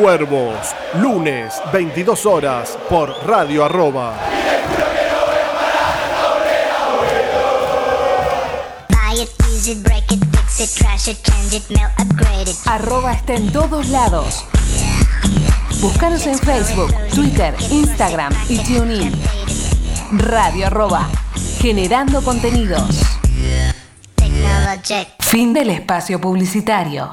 Cuervos, lunes 22 horas por Radio Arroba. Arroba está en todos lados. Búscanos en Facebook, Twitter, Instagram y TuneIn. Radio Arroba, generando contenidos. Fin del espacio publicitario.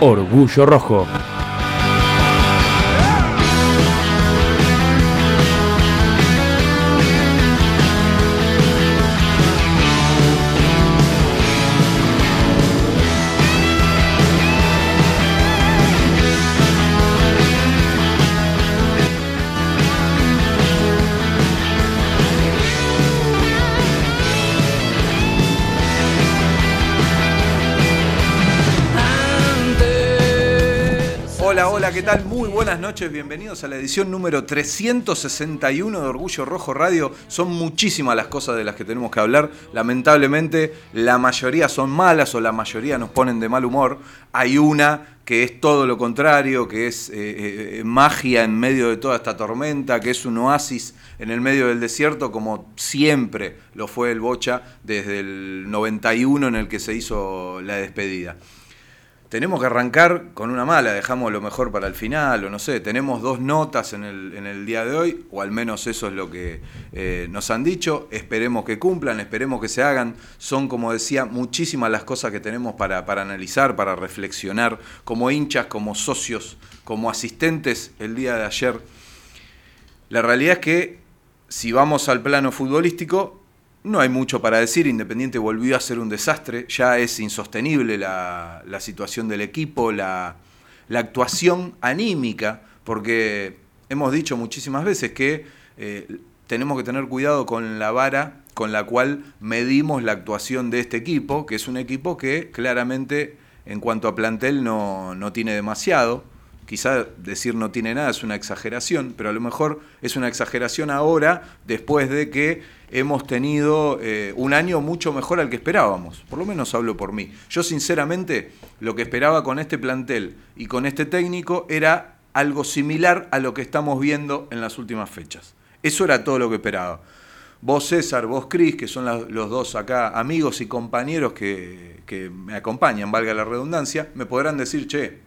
Orgullo Rojo. ¿Qué tal? Muy buenas noches, bienvenidos a la edición número 361 de Orgullo Rojo Radio. Son muchísimas las cosas de las que tenemos que hablar. Lamentablemente, la mayoría son malas o la mayoría nos ponen de mal humor. Hay una que es todo lo contrario, que es eh, eh, magia en medio de toda esta tormenta, que es un oasis en el medio del desierto, como siempre lo fue el Bocha desde el 91 en el que se hizo la despedida. Tenemos que arrancar con una mala, dejamos lo mejor para el final, o no sé, tenemos dos notas en el, día de hoy, o al menos eso es lo que eh, nos han dicho, esperemos que cumplan, esperemos que se hagan, son como decía muchísimas las cosas que tenemos para analizar, para reflexionar, como hinchas, como socios, como asistentes el día de ayer. La realidad es que si vamos al plano futbolístico, no hay mucho para decir, Independiente volvió a ser un desastre, ya es insostenible la, situación del equipo, la, la, actuación anímica, porque hemos dicho muchísimas veces que eh, tenemos que tener cuidado con la vara con la cual medimos la actuación de este equipo, que es un equipo que claramente en cuanto a plantel no, no tiene demasiado. Quizá decir no tiene nada es una exageración, pero a lo mejor es una exageración ahora, después de que hemos tenido eh, un año mucho mejor al que esperábamos. Por lo menos hablo por mí. Yo sinceramente lo que esperaba con este plantel y con este técnico era algo similar a lo que estamos viendo en las últimas fechas. Eso era todo lo que esperaba. Vos César, vos Cris, que son los dos acá amigos y compañeros que, que me acompañan, valga la redundancia, me podrán decir, che,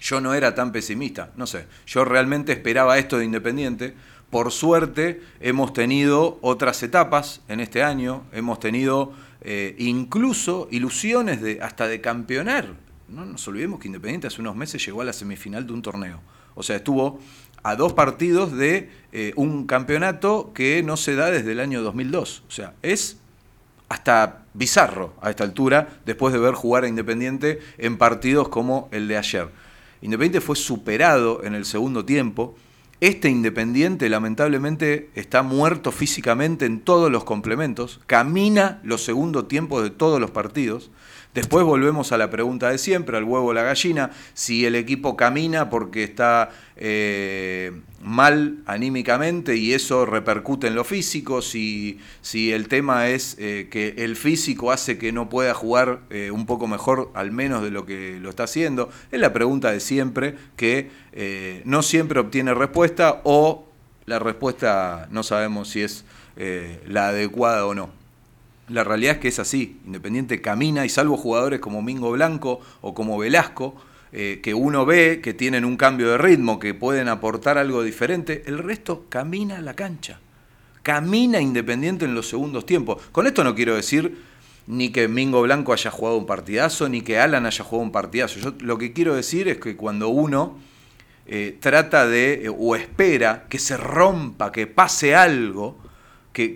yo no era tan pesimista, no sé, yo realmente esperaba esto de Independiente. Por suerte hemos tenido otras etapas en este año, hemos tenido eh, incluso ilusiones de, hasta de campeonar. No nos olvidemos que Independiente hace unos meses llegó a la semifinal de un torneo. O sea, estuvo a dos partidos de eh, un campeonato que no se da desde el año 2002. O sea, es hasta bizarro a esta altura después de ver jugar a Independiente en partidos como el de ayer. Independiente fue superado en el segundo tiempo. Este Independiente lamentablemente está muerto físicamente en todos los complementos, camina los segundos tiempos de todos los partidos. Después volvemos a la pregunta de siempre, al huevo o la gallina, si el equipo camina porque está eh, mal anímicamente y eso repercute en lo físico, si, si el tema es eh, que el físico hace que no pueda jugar eh, un poco mejor, al menos de lo que lo está haciendo, es la pregunta de siempre que no siempre obtiene respuesta o la respuesta no sabemos si es la adecuada o no. La realidad es que es así. Independiente camina y salvo jugadores como Mingo Blanco o como Velasco, eh, que uno ve que tienen un cambio de ritmo, que pueden aportar algo diferente, el resto camina la cancha. Camina Independiente en los segundos tiempos. Con esto no quiero decir ni que Mingo Blanco haya jugado un partidazo, ni que Alan haya jugado un partidazo. Yo lo que quiero decir es que cuando uno eh, trata de, eh, o espera que se rompa, que pase algo, que,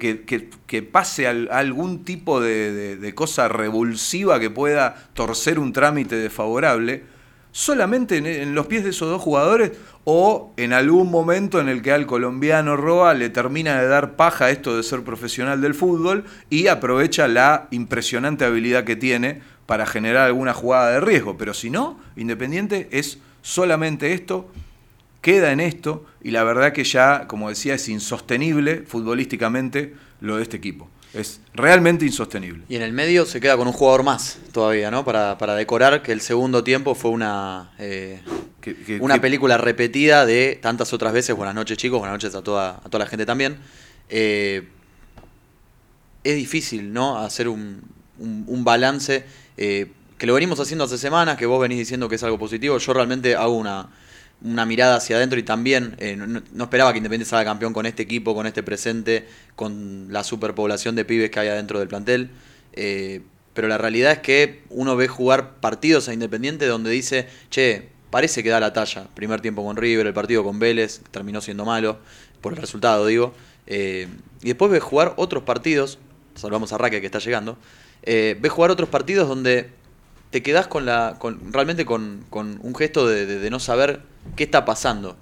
que, pase algún tipo de, de, cosa revulsiva que pueda torcer un trámite desfavorable, solamente en, los pies de esos dos jugadores o en algún momento en el que al colombiano Roa le termina de dar paja esto de ser profesional del fútbol y aprovecha la impresionante habilidad que tiene para generar alguna jugada de riesgo. Pero si no, Independiente es solamente esto queda en esto y la verdad que ya, como decía, es insostenible futbolísticamente lo de este equipo. Es realmente insostenible. Y en el medio se queda con un jugador más todavía, ¿no? Para, decorar que el segundo tiempo fue una, eh, una película repetida de tantas otras veces. Buenas noches, chicos. Buenas noches a toda, a toda la gente también. Eh, es difícil, ¿no? Hacer un, balance. Eh, que lo venimos haciendo hace semanas, que vos venís diciendo que es algo positivo. Yo realmente hago una, una mirada hacia adentro y también eh, no, esperaba que Independiente salga campeón con este equipo, con este presente, con la superpoblación de pibes que hay adentro del plantel. Eh, pero la realidad es que uno ve jugar partidos a Independiente donde dice, che, parece que da la talla. Primer tiempo con River, el partido con Vélez, terminó siendo malo, por el resultado digo. Eh, y después ve jugar otros partidos, salvamos a Raque que está llegando, ve jugar otros partidos donde te quedás con la, con, realmente con, un gesto de, no saber qué está pasando.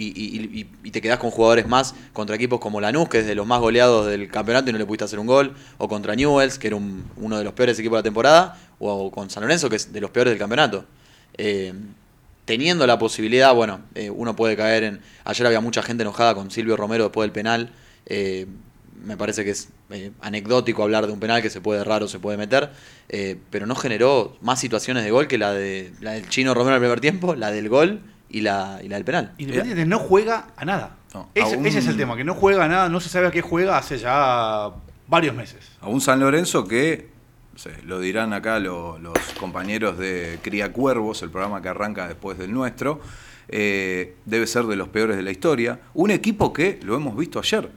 Y, te quedás con jugadores más contra equipos como Lanús, que es de los más goleados del campeonato y no le pudiste hacer un gol, o contra Newells, que era uno de los peores equipos de la temporada, o con San Lorenzo, que es de los peores del campeonato. Eh, teniendo la posibilidad, bueno, eh, uno puede caer en... Ayer había mucha gente enojada con Silvio Romero después del penal. Eh, me parece que es anecdótico hablar de un penal que se puede errar o se puede meter, pero no generó más situaciones de gol que la, de, la del chino Romero en el primer tiempo, la del gol y la, y la del penal. Independiente no juega a nada. ese, es el tema, que no juega a nada, no se sabe a qué juega hace ya varios meses. A un San Lorenzo que, lo dirán acá los compañeros de Cría Cuervos, el programa que arranca después del nuestro, eh, debe ser de los peores de la historia. Un equipo que, lo hemos visto ayer,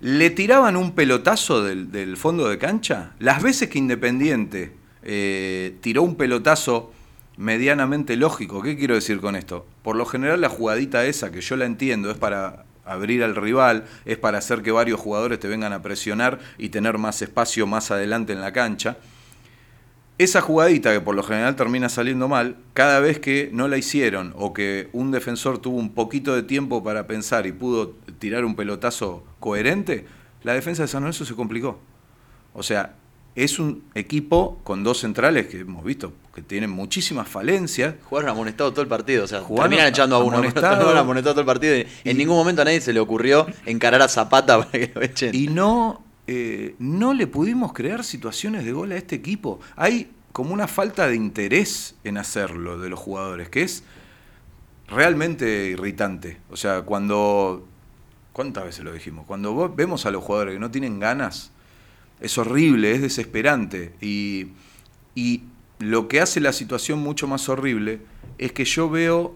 le tiraban un pelotazo del, fondo de cancha. Las veces que Independiente eh, tiró un pelotazo medianamente lógico, ¿qué quiero decir con esto? Por lo general la jugadita esa, que yo la entiendo, es para abrir al rival, es para hacer que varios jugadores te vengan a presionar y tener más espacio más adelante en la cancha. Esa jugadita que por lo general termina saliendo mal, cada vez que no la hicieron o que un defensor tuvo un poquito de tiempo para pensar y pudo tirar un pelotazo coherente, la defensa de San Lorenzo se complicó. O sea, es un equipo con dos centrales que hemos visto que tienen muchísimas falencias. Jugaron amonestado todo el partido, o sea, terminan echando a uno. Amonestado, amonestado todo el partido. Y, en ningún momento a nadie se le ocurrió encarar a Zapata para que lo echen. Y no eh, no le pudimos crear situaciones de gol a este equipo. Hay como una falta de interés en hacerlo de los jugadores, que es realmente irritante. O sea, cuando... ¿Cuántas veces lo dijimos? Cuando vemos a los jugadores que no tienen ganas, es horrible, es desesperante. Y, y lo que hace la situación mucho más horrible es que yo veo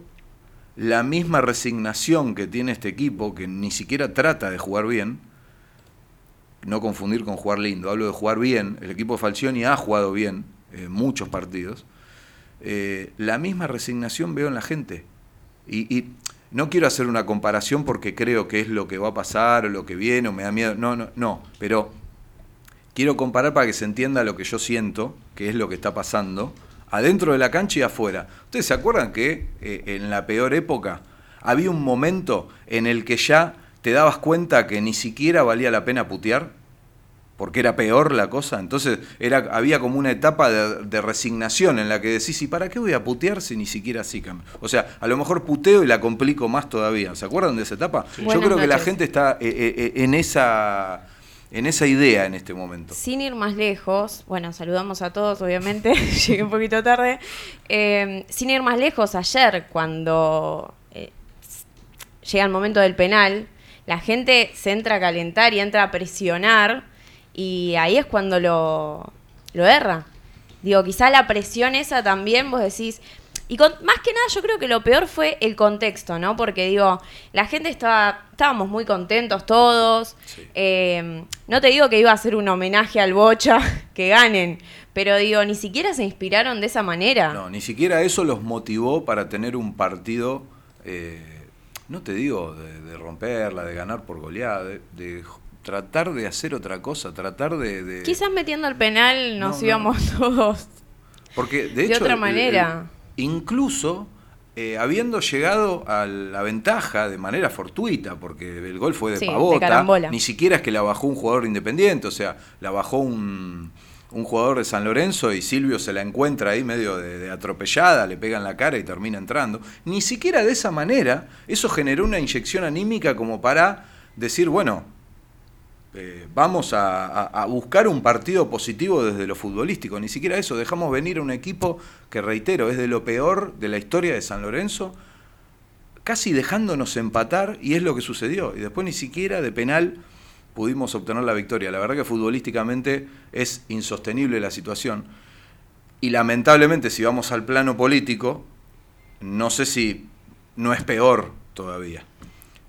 la misma resignación que tiene este equipo, que ni siquiera trata de jugar bien, no confundir con jugar lindo, hablo de jugar bien, el equipo de Falcioni ha jugado bien eh, muchos partidos, eh, la misma resignación veo en la gente. Y, no quiero hacer una comparación porque creo que es lo que va a pasar o lo que viene o me da miedo, no, no, no, pero quiero comparar para que se entienda lo que yo siento, que es lo que está pasando, adentro de la cancha y afuera. ¿Ustedes se acuerdan que eh, en la peor época había un momento en el que ya te dabas cuenta que ni siquiera valía la pena putear, porque era peor la cosa. Entonces era, había como una etapa de, resignación en la que decís, ¿y para qué voy a putear si ni siquiera así cambia? O sea, a lo mejor puteo y la complico más todavía. ¿Se acuerdan de esa etapa? Yo creo que la gente está eh, eh, en esa en esa idea en este momento. Sin ir más lejos, bueno, saludamos a todos, obviamente, llegué un poquito tarde. sin ir más lejos, ayer, cuando llega el momento del penal, la gente se entra a calentar y entra a presionar y ahí es cuando lo, lo erra. Digo, quizá la presión esa también, vos decís, y con, más que nada yo creo que lo peor fue el contexto, ¿no? Porque digo, la gente estaba, estábamos muy contentos todos. Eh, no te digo que iba a ser un homenaje al Bocha, que ganen, pero digo, ni siquiera se inspiraron de esa manera. No, ni siquiera eso los motivó para tener un partido, eh, no te digo de, romperla, de ganar por goleada, de, tratar de hacer otra cosa, tratar de... Quizás metiendo el penal nos íbamos todos porque, de, otra manera. Incluso eh, habiendo llegado a la ventaja de manera fortuita, porque el gol fue de pavota, ni siquiera es que la bajó un jugador independiente, o sea, la bajó un, jugador de San Lorenzo y Silvio se la encuentra ahí medio de, atropellada, le pega en la cara y termina entrando. Ni siquiera de esa manera, eso generó una inyección anímica como para decir, bueno, eh, vamos a, buscar un partido positivo desde lo futbolístico. Ni siquiera eso, dejamos venir a un equipo que, reitero, es de lo peor de la historia de San Lorenzo, casi dejándonos empatar, y es lo que sucedió. Y después ni siquiera de penal pudimos obtener la victoria. La verdad que futbolísticamente es insostenible la situación. Y lamentablemente, si vamos al plano político, no sé si no es peor todavía.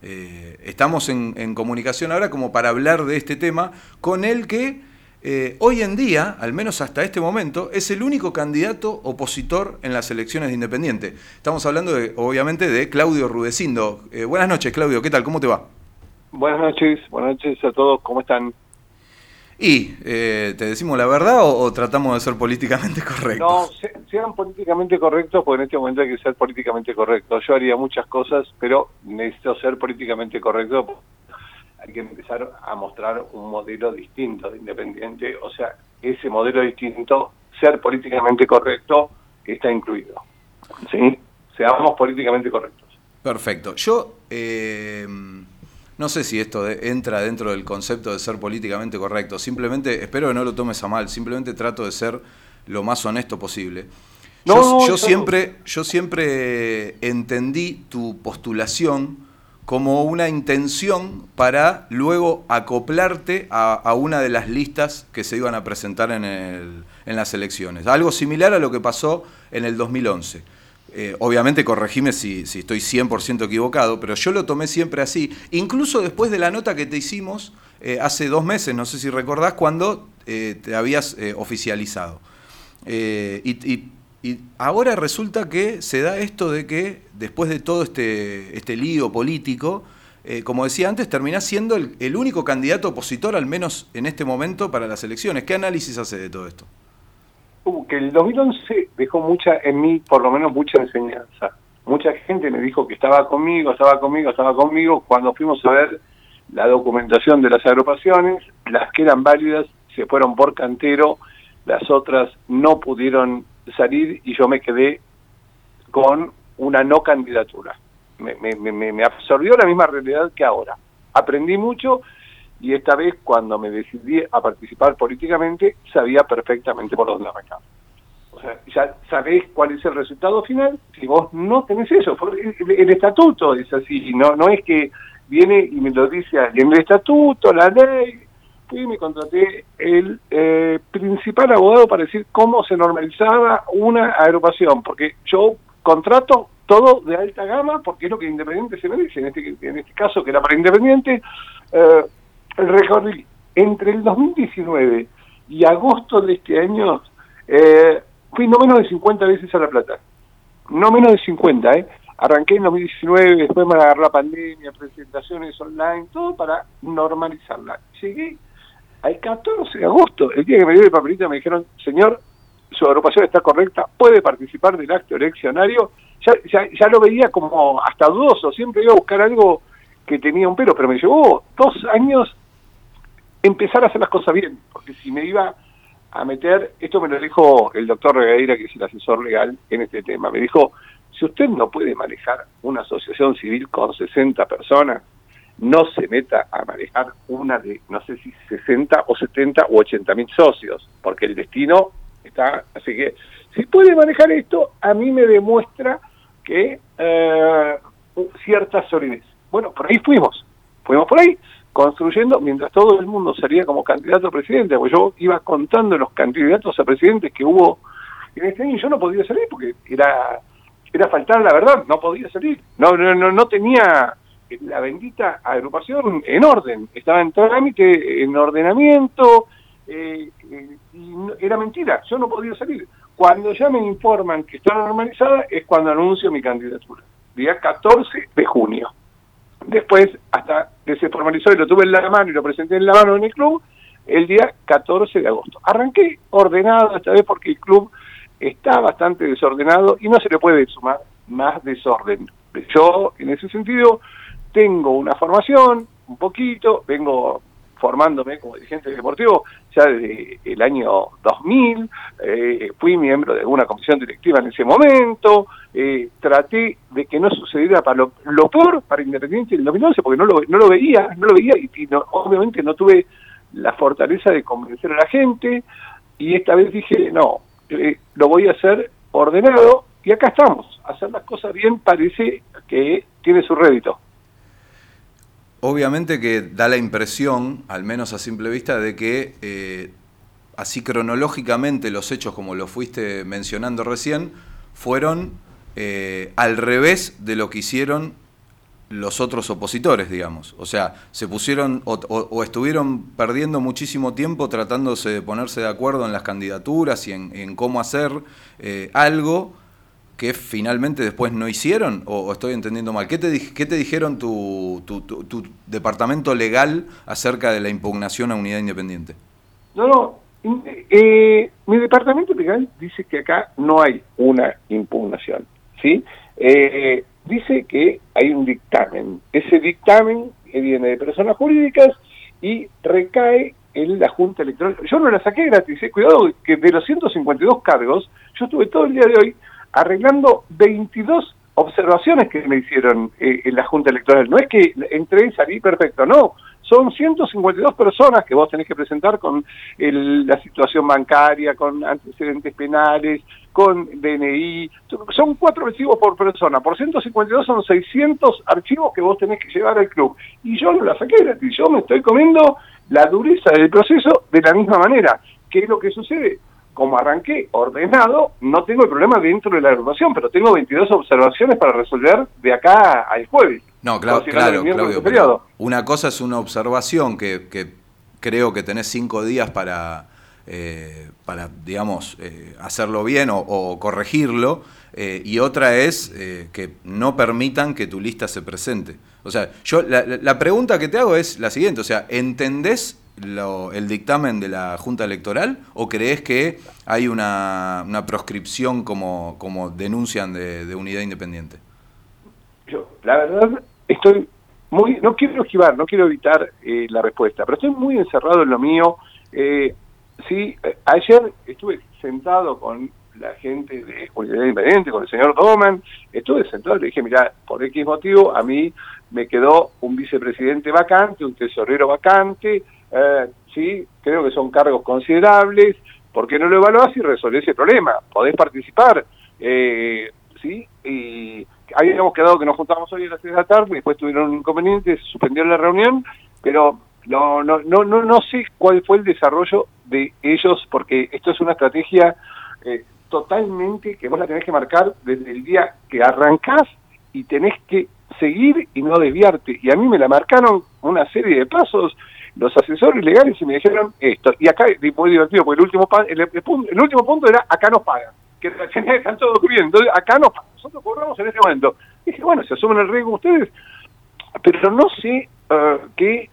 Eh, estamos en, comunicación ahora como para hablar de este tema con el que eh, hoy en día, al menos hasta este momento, es el único candidato opositor en las elecciones de Independiente. Estamos hablando, de, obviamente, de Claudio Rudecindo. Eh, buenas noches, Claudio, ¿qué tal? ¿Cómo te va? Buenas noches, buenas noches a todos, ¿cómo están? ¿Y eh, te decimos la verdad o, tratamos de ser políticamente correctos? No, sean políticamente correctos porque en este momento hay que ser políticamente correctos. Yo haría muchas cosas, pero necesito ser políticamente correcto. Hay que empezar a mostrar un modelo distinto de independiente, o sea, ese modelo distinto, ser políticamente correcto, está incluido. ¿Sí? Seamos políticamente correctos. Perfecto. Yo... Eh no sé si esto entra dentro del concepto de ser políticamente correcto. Simplemente, espero que no lo tomes a mal, simplemente trato de ser lo más honesto posible. yo, siempre, yo siempre entendí tu postulación como una intención para luego acoplarte a, una de las listas que se iban a presentar en, en las elecciones. Algo similar a lo que pasó en el 2011 eh, obviamente corregime si, estoy 100% equivocado, pero yo lo tomé siempre así. Incluso después de la nota que te hicimos eh, hace dos meses, no sé si recordás, cuando eh, te habías oficializado. Y, ahora resulta que se da esto de que después de todo este, este lío político, como decía antes, terminás siendo el único candidato opositor, al menos en este momento, para las elecciones. ¿Qué análisis hace de todo esto? Uh, que el 2011 dejó mucha, en mí por lo menos mucha enseñanza. Mucha gente me dijo que estaba conmigo, estaba conmigo, estaba conmigo. Cuando fuimos a ver la documentación de las agrupaciones, las que eran válidas se fueron por cantero, las otras no pudieron salir y yo me quedé con una no candidatura. Me, me, me, me absorbió la misma realidad que ahora. Aprendí mucho y esta vez cuando me decidí a participar políticamente sabía perfectamente por dónde arrancar. O sea, ya sabés cuál es el resultado final si vos no tenés eso. El, estatuto es así, no no es que viene y me lo dice alguien. El estatuto, la ley, fui y me contraté el eh, principal abogado para decir cómo se normalizaba una agrupación, porque yo contrato todo de alta gama porque es lo que Independiente se merece, en este, en este caso que era para Independiente, eh, recorrí entre el 2019 y agosto de este año, eh, fui no menos de 50 veces a La Plata. No menos de 50, ¿eh? Arranqué en 2019, después me agarró la pandemia, presentaciones online, todo para normalizarla. Llegué al 14 de agosto, el día que me dio el papelito, me dijeron, señor, su agrupación está correcta, puede participar del acto eleccionario. Ya, ya, ya lo veía como hasta dudoso, siempre iba a buscar algo que tenía un pero, pero me llevó dos años empezar a hacer las cosas bien, porque si me iba a meter, esto me lo dijo el doctor Regueira, que es el asesor legal en este tema, me dijo, si usted no puede manejar una asociación civil con 60 personas, no se meta a manejar una de, no sé si 60 o 70 o 80 mil socios, porque el destino está, así que si puede manejar esto, a mí me demuestra que eh, cierta solidez. Bueno, por ahí fuimos, fuimos por ahí, construyendo mientras todo el mundo salía como candidato a presidente, porque yo iba contando los candidatos a presidentes que hubo en este año y yo no podía salir porque era era faltar la verdad, no podía salir, no, no, no, no tenía la bendita agrupación en orden, estaba en trámite, en ordenamiento, eh, eh, y era mentira, yo no podía salir. Cuando ya me informan que está normalizada es cuando anuncio mi candidatura, día 14 de junio. Después, hasta que se formalizó y lo tuve en la mano y lo presenté en la mano en el club, el día 14 de agosto. Arranqué ordenado esta vez porque el club está bastante desordenado y no se le puede sumar más desorden. Yo, en ese sentido, tengo una formación, un poquito, vengo formándome como dirigente deportivo ya desde el año 2000, eh, fui miembro de una comisión directiva en ese momento, eh, traté de que no sucediera para lo, peor para Independiente en el 2011 porque no lo, no lo veía, no lo veía y, obviamente no tuve la fortaleza de convencer a la gente y esta vez dije, no, eh, lo voy a hacer ordenado y acá estamos, hacer las cosas bien parece que tiene su rédito. Obviamente que da la impresión, al menos a simple vista, de que eh, así cronológicamente los hechos como lo fuiste mencionando recién, fueron eh, al revés de lo que hicieron los otros opositores, digamos. O sea, se pusieron o, estuvieron perdiendo muchísimo tiempo tratándose de ponerse de acuerdo en las candidaturas y en, cómo hacer eh, algo que finalmente después no hicieron, o, estoy entendiendo mal. ¿Qué te, qué te dijeron tu, tu, departamento legal acerca de la impugnación a unidad independiente? No, no. Eh, mi departamento legal dice que acá no hay una impugnación, ¿sí? Eh, dice que hay un dictamen. Ese dictamen viene de personas jurídicas y recae en la Junta Electoral. Yo no la saqué gratis, ¿eh? cuidado que de los 152 cargos, yo estuve todo el día de hoy arreglando 22 observaciones que me hicieron eh, en la Junta Electoral. No es que entré y salí perfecto, no. Son 152 personas que vos tenés que presentar con la situación bancaria, con antecedentes penales, con DNI. Son cuatro archivos por persona. Por 152 son 600 archivos que vos tenés que llevar al club. Y yo no la saqué gratis. Yo me estoy comiendo la dureza del proceso de la misma manera. ¿Qué es lo que sucede? Como arranqué ordenado, no tengo el problema dentro de la agrupación, pero tengo 22 observaciones para resolver de acá al jueves. No, claro, claro, Claudio, una cosa es una observación que, creo que tenés cinco días para, eh, para digamos, eh, hacerlo bien o, corregirlo, eh, y otra es que no permitan que tu lista se presente. O sea, yo la, la pregunta que te hago es la siguiente, o sea, ¿entendés el dictamen de la Junta Electoral o crees que hay una, una proscripción como, como denuncian de, Unidad Independiente? Yo, la verdad, estoy muy, no quiero esquivar, no quiero evitar eh, la respuesta, pero estoy muy encerrado en lo mío. Eh, sí, eh, ayer estuve sentado con la gente de Unidad Independiente, con el señor Doman, estuve sentado le dije, mira, por X motivo a mí me quedó un vicepresidente vacante, un tesorero vacante, eh, sí, creo que son cargos considerables, ¿por qué no lo evaluás y resolvés ese problema? Podés participar, eh, ¿sí? Y habíamos quedado que nos juntábamos hoy a las 6 de la tarde, después tuvieron un inconveniente, se suspendió la reunión, pero no, no, no, no, no sé cuál fue el desarrollo de ellos, porque esto es una estrategia eh, totalmente que vos la tenés que marcar desde el día que arrancás y tenés que seguir y no desviarte. Y a mí me la marcaron una serie de pasos los asesores legales y me dijeron esto. Y acá fue divertido, porque el último, el, el, último punto era acá nos pagan. Que están todos bien. Entonces, acá nos pagan. Nosotros cobramos en ese momento. Dije, bueno, se asumen el riesgo ustedes. Pero no sé uh, qué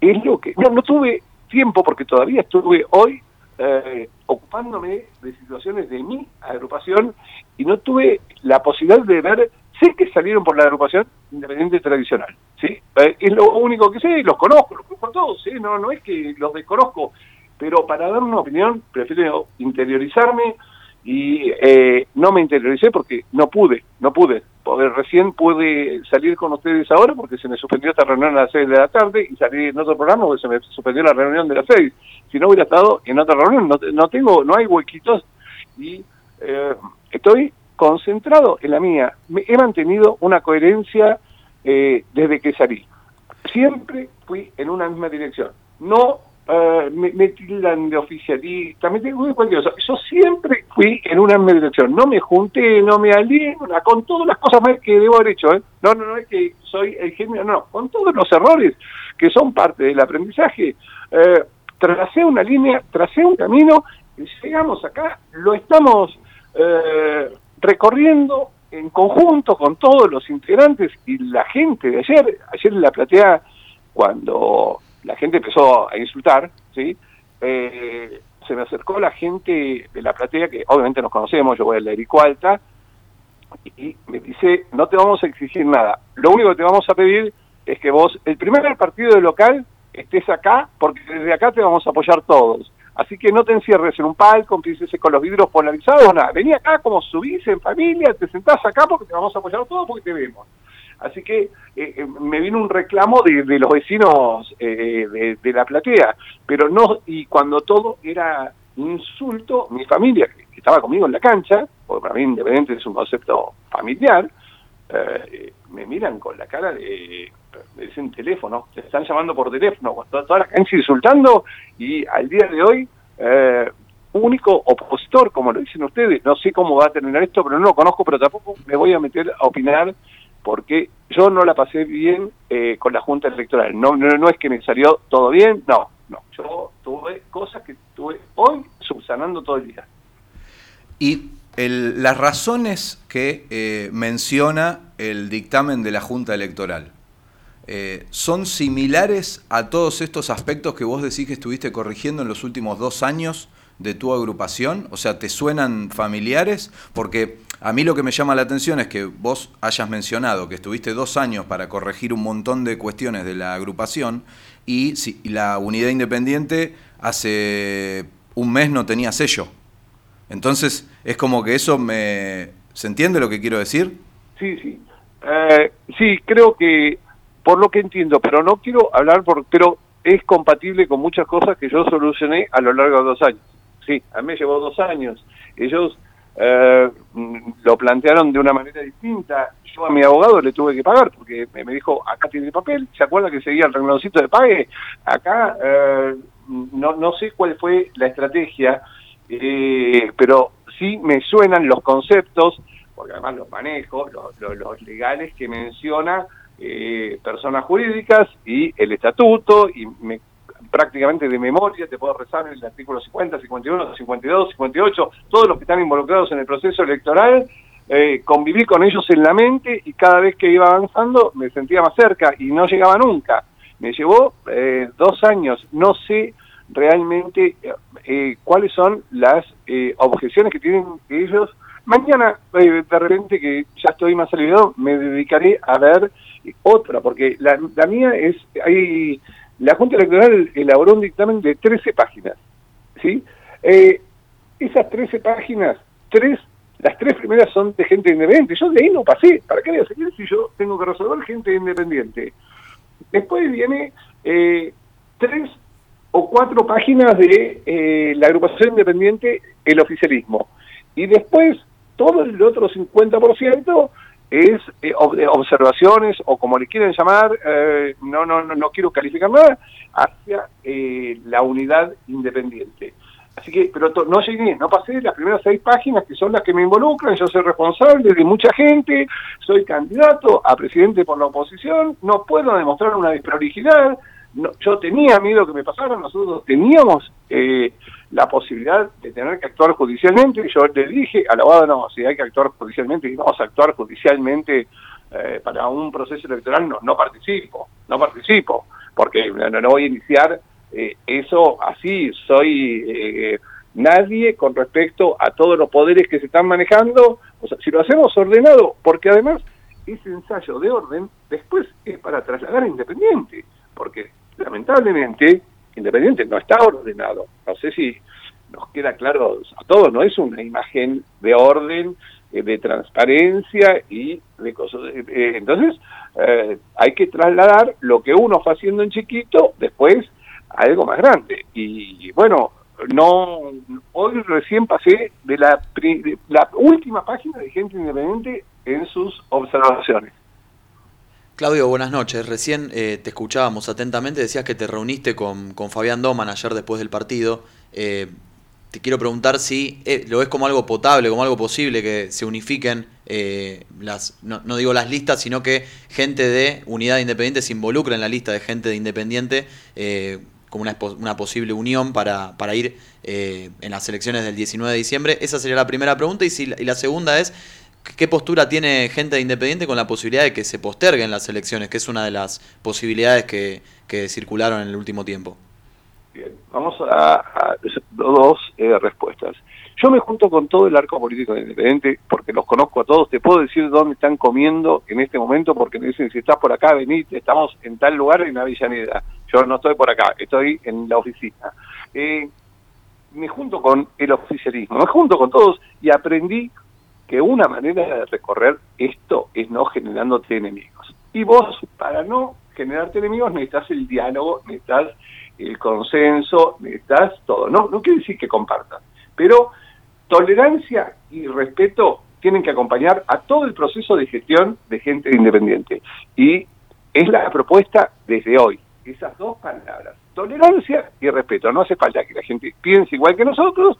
es lo que... No, no tuve tiempo porque todavía estuve hoy eh, ocupándome de situaciones de mi agrupación y no tuve la posibilidad de ver, sé que salieron por la agrupación independiente tradicional, ¿sí? Eh, es lo único que sé, los conozco, los conozco a todos, no, no es que los desconozco, pero para dar una opinión prefiero interiorizarme y eh, no me interioricé porque no pude, no pude. Porque recién pude salir con ustedes ahora porque se me suspendió esta reunión a las 6 de la tarde y salí en otro programa porque se me suspendió la reunión de las 6. Si no hubiera estado en otra reunión, no, no tengo, no hay huequitos y eh, estoy concentrado en la mía. Me, he mantenido una coherencia eh, desde que salí. Siempre fui en una misma dirección. No eh, me, tildan de oficialista, me tengo cualquier cosa. Yo siempre fui en una meditación, no me junté, no me alié, con todas las cosas más que debo haber hecho, ¿eh? No, no, no es que soy el genio, no, con todos los errores que son parte del aprendizaje, eh, tracé una línea, tracé un camino llegamos acá, lo estamos eh, recorriendo en conjunto con todos los integrantes y la gente de ayer, ayer en la platea, cuando la gente empezó a insultar, ¿sí? Eh, se me acercó la gente de la platea, que obviamente nos conocemos, yo voy al Erico Alta, y me dice, no te vamos a exigir nada, lo único que te vamos a pedir es que vos, el primer partido de local, estés acá, porque desde acá te vamos a apoyar todos. Así que no te encierres en un palco, empieces con los vidrios polarizados, nada. Vení acá como subís en familia, te sentás acá porque te vamos a apoyar todos porque te vemos. Así que eh, eh, me vino un reclamo de, los vecinos eh, de, la platea, pero no, y cuando todo era insulto, mi familia, que, estaba conmigo en la cancha, porque para mí independiente es un concepto familiar, me miran con la cara de, me dicen teléfono, te están llamando por teléfono, toda, toda la cancha insultando, y al día de hoy, único opositor, como lo dicen ustedes, no sé cómo va a terminar esto, pero no lo conozco, pero tampoco me voy a meter a opinar porque yo no la pasé bien eh, con la Junta Electoral. No, no, es que me salió todo bien, no, no. Yo tuve cosas que estuve hoy subsanando todo el día. Y las razones que eh, menciona el dictamen de la Junta Electoral, eh, ¿son similares a todos estos aspectos que vos decís que estuviste corrigiendo en los últimos dos años de tu agrupación? O sea, ¿te suenan familiares? Porque a mí lo que me llama la atención es que vos hayas mencionado que estuviste dos años para corregir un montón de cuestiones de la agrupación y, si, la unidad independiente hace un mes no tenía sello. Entonces, es como que eso me... ¿Se entiende lo que quiero decir? Sí, sí. Eh, sí, creo que, por lo que entiendo, pero no quiero hablar por... Pero es compatible con muchas cosas que yo solucioné a lo largo de dos años. Sí, a mí me llevó dos años. Ellos eh, lo plantearon de una manera distinta. Yo a mi abogado le tuve que pagar porque me, dijo, acá tiene el papel, ¿se acuerda que seguía el rengloncito de pague? Acá eh, no, no sé cuál fue la estrategia, eh, pero sí me suenan los conceptos, porque además los manejo, los, los legales que menciona eh, personas jurídicas y el estatuto, y me prácticamente de memoria, te puedo rezar el artículo 50, 51, 52, 58, todos los que están involucrados en el proceso electoral, eh, conviví con ellos en la mente y cada vez que iba avanzando me sentía más cerca y no llegaba nunca. Me llevó eh, dos años, no sé realmente eh, cuáles son las objeciones que tienen ellos. Mañana, de repente que ya estoy más aliviado, me dedicaré a ver otra, porque la, la mía es, hay la Junta Electoral elaboró un dictamen de 13 páginas. ¿sí? Eh, esas 13 páginas, tres, las tres primeras son de gente independiente. Yo de ahí no pasé. ¿Para qué voy a seguir si yo tengo que resolver gente independiente? Después viene eh, tres o cuatro páginas de eh, la agrupación independiente, el oficialismo. Y después todo el otro 50% es eh, eh, observaciones o como le quieren llamar, eh, no, no, no, no quiero calificar nada, hacia la unidad independiente. Así que, pero no llegué, no pasé las primeras seis páginas que son las que me involucran, yo soy responsable de mucha gente, soy candidato a presidente por la oposición, no puedo demostrar una desprolijidad, no, yo tenía miedo que me pasara, nosotros teníamos eh, la posibilidad de tener que actuar judicialmente. Yo le dije al abogado, no, si hay que actuar judicialmente y vamos a actuar judicialmente eh, para un proceso electoral, no, no participo, no participo, porque no, voy a iniciar eh, eso así, soy eh, nadie con respecto a todos los poderes que se están manejando, o sea, si lo hacemos ordenado, porque además ese ensayo de orden después es para trasladar a Independiente, porque lamentablemente Independiente no está ordenado. No sé si nos queda claro a todos, no es una imagen de orden, eh, de transparencia y de cosas. Eh, eh, entonces, hay que trasladar lo que uno fue haciendo en chiquito después a algo más grande. Y bueno, no hoy recién pasé de la, la última página de gente independiente en sus observaciones. Claudio, buenas noches. Recién eh, te escuchábamos atentamente, decías que te reuniste con, Fabián Doman ayer después del partido. Eh, te quiero preguntar si eh, lo ves como algo potable, como algo posible, que se unifiquen las, no, digo las listas, sino que gente de unidad independiente se involucre en la lista de gente de independiente como una, una, posible unión para, para ir en las elecciones del 19 de diciembre. Esa sería la primera pregunta. Y, si, y la segunda es ¿Qué postura tiene gente de Independiente con la posibilidad de que se posterguen las elecciones, que es una de las posibilidades que, circularon en el último tiempo? Bien, vamos a, dos eh, respuestas. Yo me junto con todo el arco político de Independiente porque los conozco a todos. Te puedo decir dónde están comiendo en este momento porque me dicen si estás por acá, venite, estamos en tal lugar en Avellaneda. Yo no estoy por acá, estoy en la oficina. Eh, me junto con el oficialismo, me junto con todos y aprendí que una manera de recorrer esto es no generándote enemigos. Y vos, para no generarte enemigos, necesitas el diálogo, necesitas el consenso, necesitas todo. No, no quiere decir que compartas, pero tolerancia y respeto tienen que acompañar a todo el proceso de gestión de gente independiente. Y es la propuesta desde hoy, esas dos palabras, tolerancia y respeto. No hace falta que la gente piense igual que nosotros,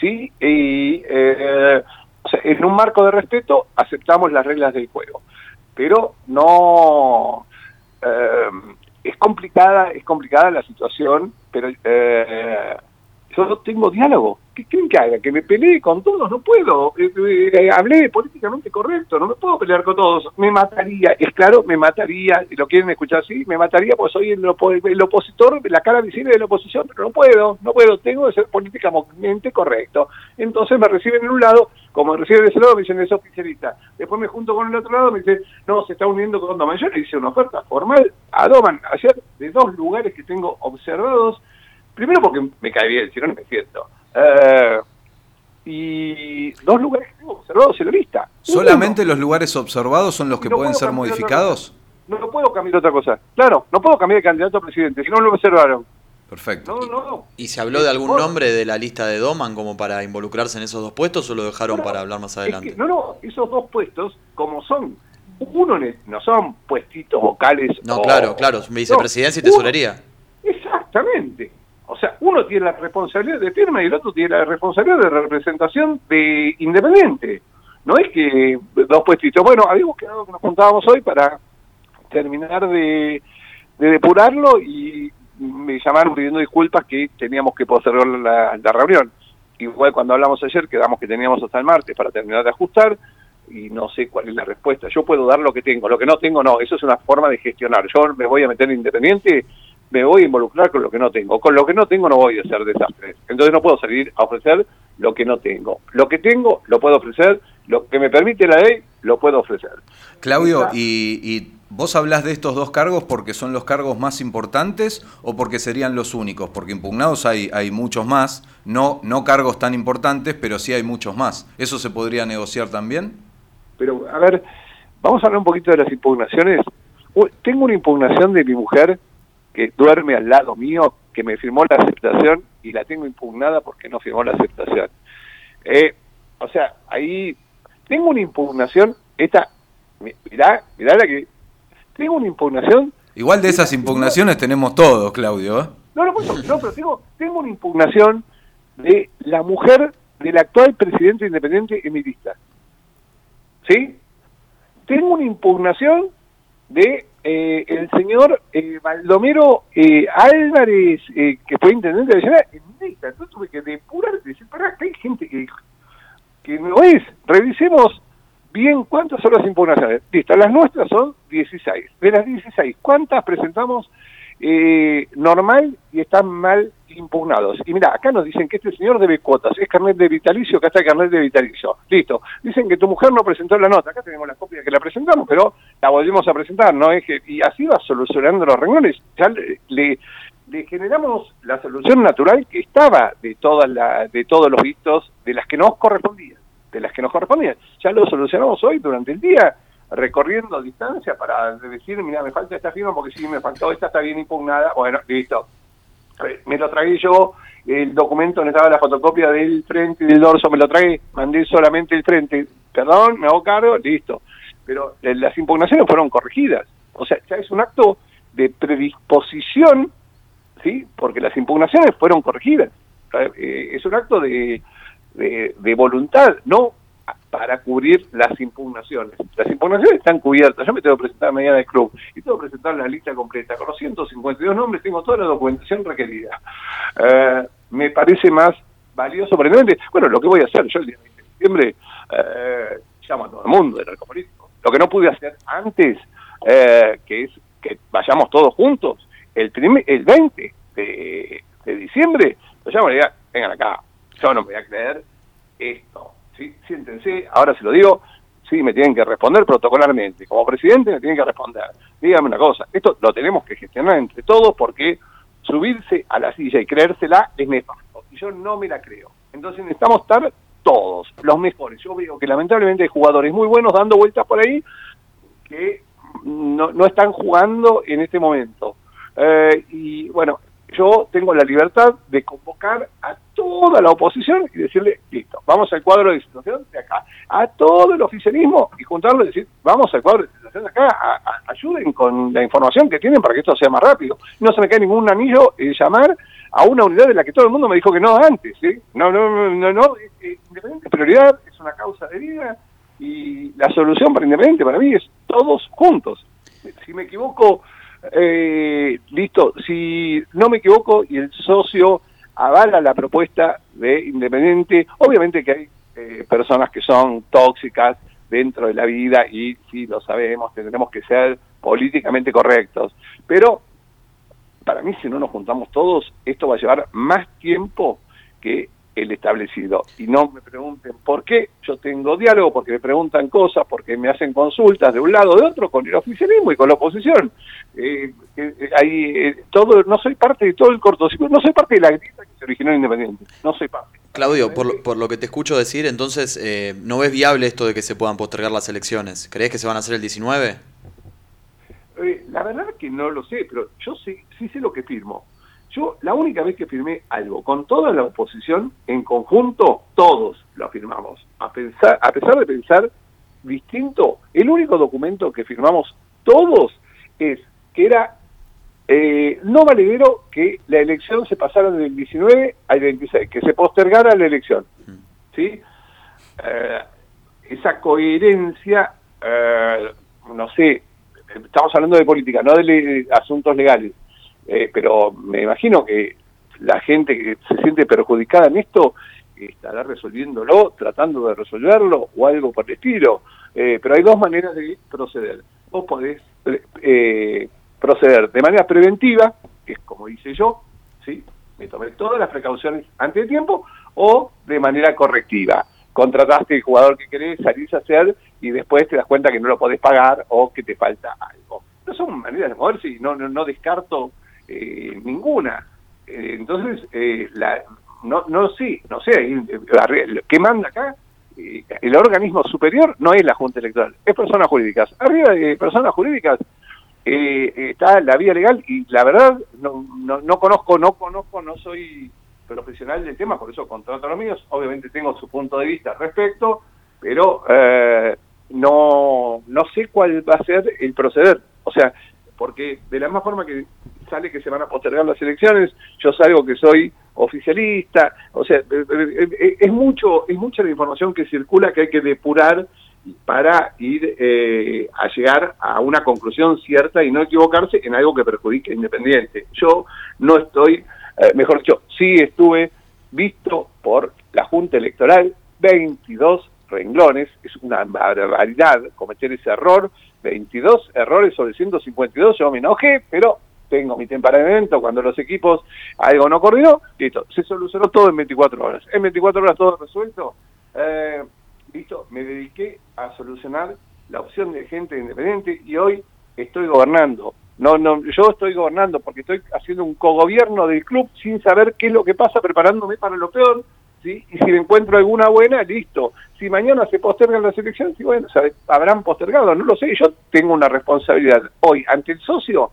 ¿sí? Y eh, o sea, en un marco de respeto aceptamos las reglas del juego, pero no eh, es complicada, es complicada la situación, pero eh, yo no tengo diálogo. ¿Qué quieren que haga? ¿Que me pelee con todos? No puedo. Eh, eh, hablé políticamente correcto, no me puedo pelear con todos. Me mataría, es claro, me mataría, lo quieren escuchar así, me mataría porque soy el, opositor, la cara visible de la oposición, pero no puedo, no puedo, tengo que ser políticamente correcto. Entonces me reciben en un lado, como me reciben de ese lado, me dicen, es oficialista. Después me junto con el otro lado, me dicen, no, se está uniendo con Doman. Yo le hice una oferta formal a Doman ayer de dos lugares que tengo observados Primero porque me cae bien, si no, no me siento. Eh, y dos lugares que tengo observados en la lista. ¿Solamente los lugares observados son los que pueden ser modificados? No, no puedo cambiar otra cosa. Claro, no puedo cambiar de candidato a presidente, si no lo observaron. Perfecto. ¿Y se habló de algún nombre de la lista de Doman como para involucrarse en esos dos puestos o lo dejaron para hablar más adelante? no, no, esos dos puestos, como son, uno no son puestitos vocales. No, claro, claro, vicepresidencia y tesorería. exactamente. O sea, uno tiene la responsabilidad de firma y el otro tiene la responsabilidad de representación de independiente. No es que dos puestitos. Bueno, habíamos quedado que nos juntábamos hoy para terminar de, depurarlo y me llamaron pidiendo disculpas que teníamos que postergar la, la reunión. Igual cuando hablamos ayer quedamos que teníamos hasta el martes para terminar de ajustar y no sé cuál es la respuesta. Yo puedo dar lo que tengo, lo que no tengo no, eso es una forma de gestionar. Yo me voy a meter independiente me voy a involucrar con lo que no tengo. Con lo que no tengo no voy a hacer desastres. Entonces no puedo salir a ofrecer lo que no tengo. Lo que tengo lo puedo ofrecer, lo que me permite la ley lo puedo ofrecer. Claudio, y, vos hablas de estos dos cargos porque son los cargos más importantes o porque serían los únicos? Porque impugnados hay, hay muchos más, no, no cargos tan importantes, pero sí hay muchos más. ¿Eso se podría negociar también? Pero, a ver, vamos a hablar un poquito de las impugnaciones. Tengo una impugnación de mi mujer que duerme al lado mío, que me firmó la aceptación y la tengo impugnada porque no firmó la aceptación. Eh, o sea, ahí tengo una impugnación, esta, mirá, mirá la que, tengo una impugnación. Igual de esas impugnaciones tenemos todos, Claudio. ¿eh? No, no, no, pero tengo, tengo una impugnación de la mujer del actual presidente independiente en mi lista. ¿Sí? Tengo una impugnación de eh, el señor eh, Baldomero eh, Álvarez, eh, que fue intendente de la en lista. Entonces tuve que depurar, decir, pará, que hay gente que, que no es. Revisemos bien cuántas son las impugnaciones. Listo, las nuestras son 16. De las 16, ¿cuántas presentamos eh, normal y están mal impugnados. Y mira, acá nos dicen que este señor debe cuotas, es carnet de vitalicio, acá está el carnet de vitalicio. Listo. Dicen que tu mujer no presentó la nota, acá tenemos la copia que la presentamos, pero la volvimos a presentar, ¿no? Es que, y así va solucionando los renglones. Ya le, le, generamos la solución natural que estaba de todas la, de todos los vistos, de las que nos correspondían, de las que nos correspondían. Ya lo solucionamos hoy durante el día recorriendo distancia para decir, mira, me falta esta firma porque si me faltó esta, está bien impugnada. Bueno, listo. Me lo tragué yo, el documento donde estaba la fotocopia del frente y del dorso, me lo tragué, mandé solamente el frente. Perdón, me hago cargo, listo. Pero eh, las impugnaciones fueron corregidas. O sea, ya es un acto de predisposición, ¿sí? Porque las impugnaciones fueron corregidas. Eh, es un acto de, de, voluntad, no para cubrir las impugnaciones. Las impugnaciones están cubiertas. Yo me tengo que presentar mañana del club y tengo que presentar la lista completa. Con los 152 nombres tengo toda la documentación requerida. Eh, me parece más valioso, aparentemente. Bueno, lo que voy a hacer yo el día de diciembre, eh, llamo a todo el mundo del arco político. Lo que no pude hacer antes, eh, que es que vayamos todos juntos, el, el 20 de, diciembre, lo llamo y diga, vengan acá, yo no me voy a creer esto. ¿Sí? Siéntense, ahora se lo digo, sí, me tienen que responder protocolarmente. Como presidente me tienen que responder. Dígame una cosa, esto lo tenemos que gestionar entre todos porque subirse a la silla y creérsela es nefasto. Y yo no me la creo. Entonces necesitamos estar todos, los mejores. Yo veo que lamentablemente hay jugadores muy buenos dando vueltas por ahí que no, no están jugando en este momento. Eh, y bueno, yo tengo la libertad de convocar a toda la oposición y decirle, listo, vamos al cuadro de situación de acá, a todo el oficialismo y juntarlo y decir, vamos al cuadro de situación de acá, ayuden con la información que tienen para que esto sea más rápido. No se me cae ningún anillo eh, llamar a una unidad de la que todo el mundo me dijo que no antes, ¿sí? No, no, no, no, independiente prioridad, es una causa de vida y la solución para Independiente para mí es todos juntos. Si me equivoco, eh, listo, si no me equivoco y el socio avala la propuesta de Independiente, obviamente que hay eh, personas que son tóxicas dentro de la vida y si lo sabemos, tendremos que ser políticamente correctos. Pero para mí, si no nos juntamos todos, esto va a llevar más tiempo que el establecido. Y no me pregunten por qué, yo tengo diálogo, porque me preguntan cosas, porque me hacen consultas de un lado o de otro con el oficialismo y con la oposición. Eh, eh, eh, todo, no soy parte de todo el cortocircuito, no soy parte de la grieta que se originó en Independiente, no soy parte. Claudio, por, por lo que te escucho decir, entonces, ¿no ves viable esto de que se puedan postergar las elecciones? ¿Crees que se van a hacer el 19? la verdad que no lo sé, pero yo sí, sí sé lo que firmo. Yo la única vez que firmé algo con toda la oposición, en conjunto, todos lo firmamos. A, pensar, a pesar de pensar distinto, el único documento que firmamos todos es que era eh, no valedero que la elección se pasara del 19 al 26, que se postergara la elección. ¿sí? Eh, esa coherencia, eh, no sé, estamos hablando de política, no de asuntos legales. Eh, pero me imagino que la gente que se siente perjudicada en esto estará resolviéndolo, tratando de resolverlo o algo por el estilo. Eh, pero hay dos maneras de proceder. Vos podés eh, proceder de manera preventiva, que es como hice yo, ¿sí? me tomé todas las precauciones antes de tiempo, o de manera correctiva. Contrataste el jugador que querés, salís a hacer y después te das cuenta que no lo podés pagar o que te falta algo. No son maneras de moverse y no, no, no descarto eh, ninguna. Eh, entonces, eh, la, no, no sé, no sé, ¿qué manda acá? el organismo superior no es la Junta Electoral, es personas jurídicas. Arriba de personas jurídicas está la vía legal y la verdad no, no, no conozco, no conozco, no soy profesional del tema, por eso contrato a los míos, obviamente tengo su punto de vista al respecto, pero no, no sé cuál va a ser el proceder. O sea, porque de la misma forma que sale que se van a postergar las elecciones, yo salgo que soy oficialista, o sea, eh, eh, eh, es mucho, es mucha la información que circula que hay que depurar para ir a llegar a una conclusión cierta y no equivocarse en algo que perjudique Independiente. Yo no estoy, mejor dicho, sí estuve visto por la Junta Electoral 22 renglones, es una barbaridad cometer ese error, 22 errores sobre 152, yo me enojé, pero tengo mi temperamento, cuando los equipos algo no coordinó, listo, se solucionó todo en 24 horas. En 24 horas todo resuelto, eh, listo, me dediqué a solucionar la opción de gente independiente y hoy estoy gobernando. No, no, yo estoy gobernando porque estoy haciendo un cogobierno del club sin saber qué es lo que pasa, preparándome para lo peor, ¿sí? Y si me encuentro alguna buena, listo. Si mañana se postergan las elecciones, y bueno, habrán postergado, no lo sé. Yo tengo una responsabilidad hoy ante el socio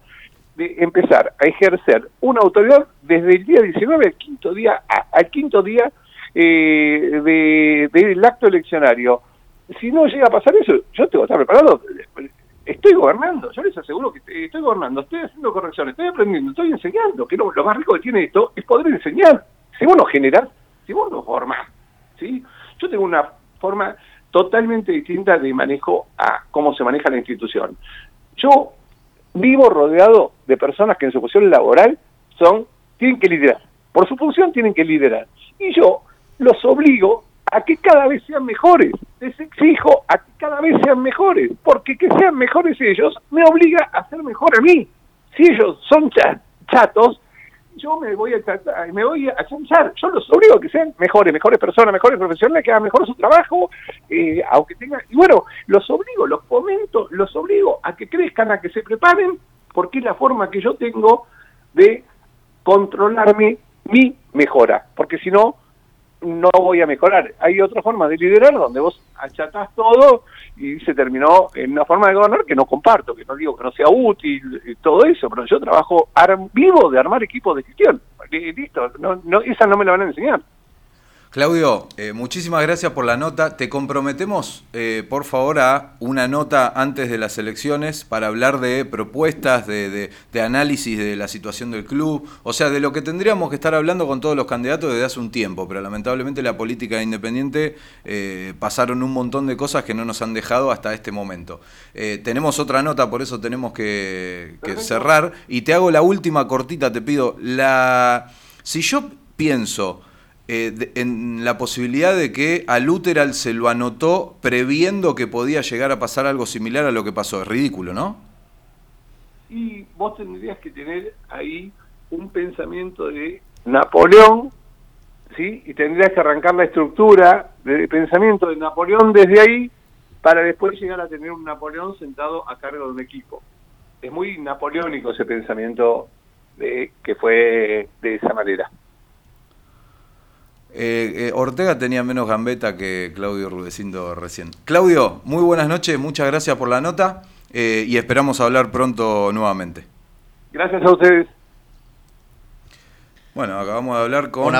de empezar a ejercer una autoridad desde el día 19 al quinto día, al quinto día eh, del acto eleccionario. Si no llega a pasar eso, yo tengo que estar preparado estoy gobernando, yo les aseguro que estoy gobernando, estoy haciendo correcciones, estoy aprendiendo, estoy enseñando, que lo, más rico que tiene esto es poder enseñar. Si vos no generás, si vos no ¿sí? Yo tengo una forma totalmente distinta de manejo a cómo se maneja la institución. Yo vivo rodeado de personas que en su posición laboral son, tienen que liderar. Por su función tienen que liderar. Y yo los obligo a que cada vez sean mejores. Les exijo a que cada vez sean mejores, porque que sean mejores ellos me obliga a ser mejor a mí. Si ellos son chatos, yo me voy a me voy a chanchar. Yo los obligo a que sean mejores, mejores personas, mejores profesionales, que hagan mejor su trabajo, eh, aunque tengan... Y bueno, los obligo, los fomento, los obligo a que crezcan, a que se preparen, porque es la forma que yo tengo de controlarme mi mejora. Porque si no, no voy a mejorar. Hay otra forma de liderar donde vos achatás todo y se terminó en una forma de gobernar que no comparto, que no digo que no sea útil todo eso, pero yo trabajo vivo de armar equipos de gestión. Listo, no, no, esa no me la van a enseñar. Claudio, eh, muchísimas gracias por la nota. Te comprometemos, eh, por favor, a una nota antes de las elecciones para hablar de propuestas, de, análisis de la situación del club, o sea, de lo que tendríamos que estar hablando con todos los candidatos desde hace un tiempo, pero lamentablemente la política independiente eh, pasaron un montón de cosas que no nos han dejado hasta este momento. tenemos otra nota, por eso tenemos que, que cerrar. Y te hago la última cortita, te pido. La, si yo pienso eh, en la posibilidad de que a Luteral se lo anotó previendo que podía llegar a pasar algo similar a lo que pasó. Es ridículo, ¿no? Y vos tendrías que tener ahí un pensamiento de Napoleón, ¿sí? Y tendrías que arrancar la estructura de pensamiento de Napoleón desde ahí para después llegar a tener un Napoleón sentado a cargo de un equipo. Es muy napoleónico ese pensamiento de, que fue de esa manera. Eh, eh, Ortega tenía menos gambeta que Claudio Rudecindo recién. Claudio, muy buenas noches, muchas gracias por la nota eh, y esperamos hablar pronto nuevamente. Gracias a ustedes. Bueno, acabamos de hablar con,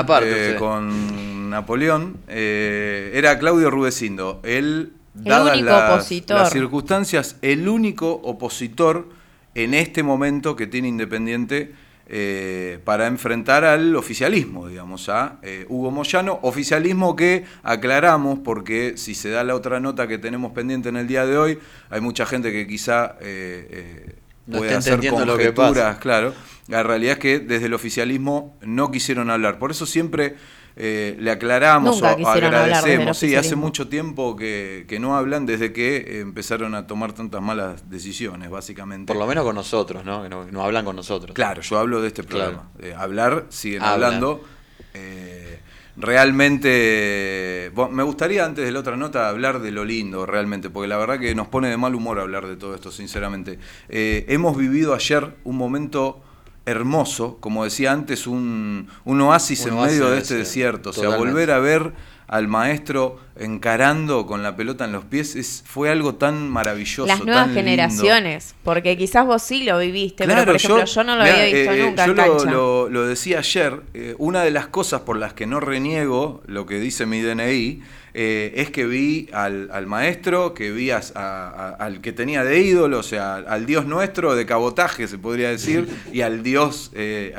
con Napoleón. era Claudio Rudecindo. Él, dadas las circunstancias, el único opositor en este momento que tiene Independiente eh, para enfrentar al oficialismo, digamos, a eh, Hugo Moyano, oficialismo que aclaramos, porque si se da la otra nota que tenemos pendiente en el día de hoy, hay mucha gente que quizá eh, puede hacer conjeturas, claro. La realidad es que desde el oficialismo no quisieron hablar. Por eso siempre eh, le aclaramos o agradecemos. Sí, hace mucho tiempo que, no hablan desde que empezaron a tomar tantas malas decisiones, básicamente. Por lo menos con nosotros, ¿no? Que no, hablan con nosotros. Claro, yo hablo de este programa. hablar, siguen hablando. Eh, realmente, me gustaría antes de la otra nota hablar de lo lindo, realmente, porque la verdad que nos pone de mal humor hablar de todo esto, sinceramente. Eh, hemos vivido ayer un momento hermoso, como decía antes, un, un oasis en medio de este desierto. O sea, volver a ver al maestro encarando con la pelota en los pies es, fue algo tan maravilloso. Las nuevas generaciones, porque quizás vos sí lo viviste, pero por ejemplo yo, no lo había visto eh, nunca. Yo lo, lo, decía ayer, eh, una de las cosas por las que no reniego lo que dice mi DNI eh, es que vi al, maestro, que vi al que tenía de ídolo, o sea, al Dios nuestro de cabotaje, se podría decir, y al Dios eh,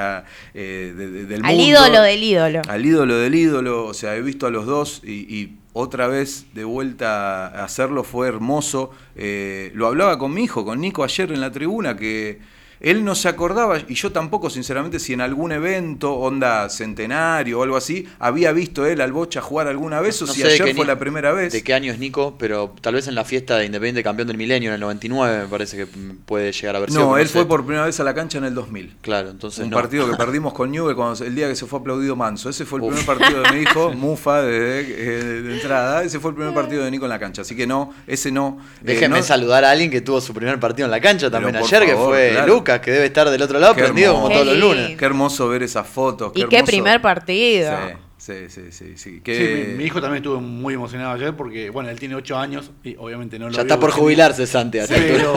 eh, del mundo. Al ídolo del ídolo. Al ídolo del ídolo, o sea, he visto a los dos y, otra vez de vuelta a hacerlo fue hermoso. lo hablaba con mi hijo, con Nico ayer en la tribuna, que él no se acordaba, y yo tampoco, sinceramente, si en algún evento, onda centenario o algo así, había visto él al Bocha jugar alguna vez o si ayer fue la primera vez. De qué año es Nico, pero tal vez en la fiesta de Independiente Campeón del Milenio en el 99 me parece que puede llegar a ver No, él fue por primera vez a la cancha en el 2000. Claro, entonces. Un partido que perdimos con Newell cuando, el día que se fue aplaudido Manso. Ese fue el primer partido de mi hijo, Mufa, de, de, entrada. Ese fue el primer partido de Nico en la cancha. Así que no, ese no. Eh, Déjeme saludar a alguien que tuvo su primer partido en la cancha también ayer, que fue Lucas, que debe estar del otro lado prendido como todos los lunes. Qué hermoso ver esas fotos. y qué primer partido. Sí, sí, sí. sí, mi, hijo también estuvo muy emocionado ayer porque, bueno, él tiene 8 años y obviamente no lo Ya está por jubilarse, Santi. Pero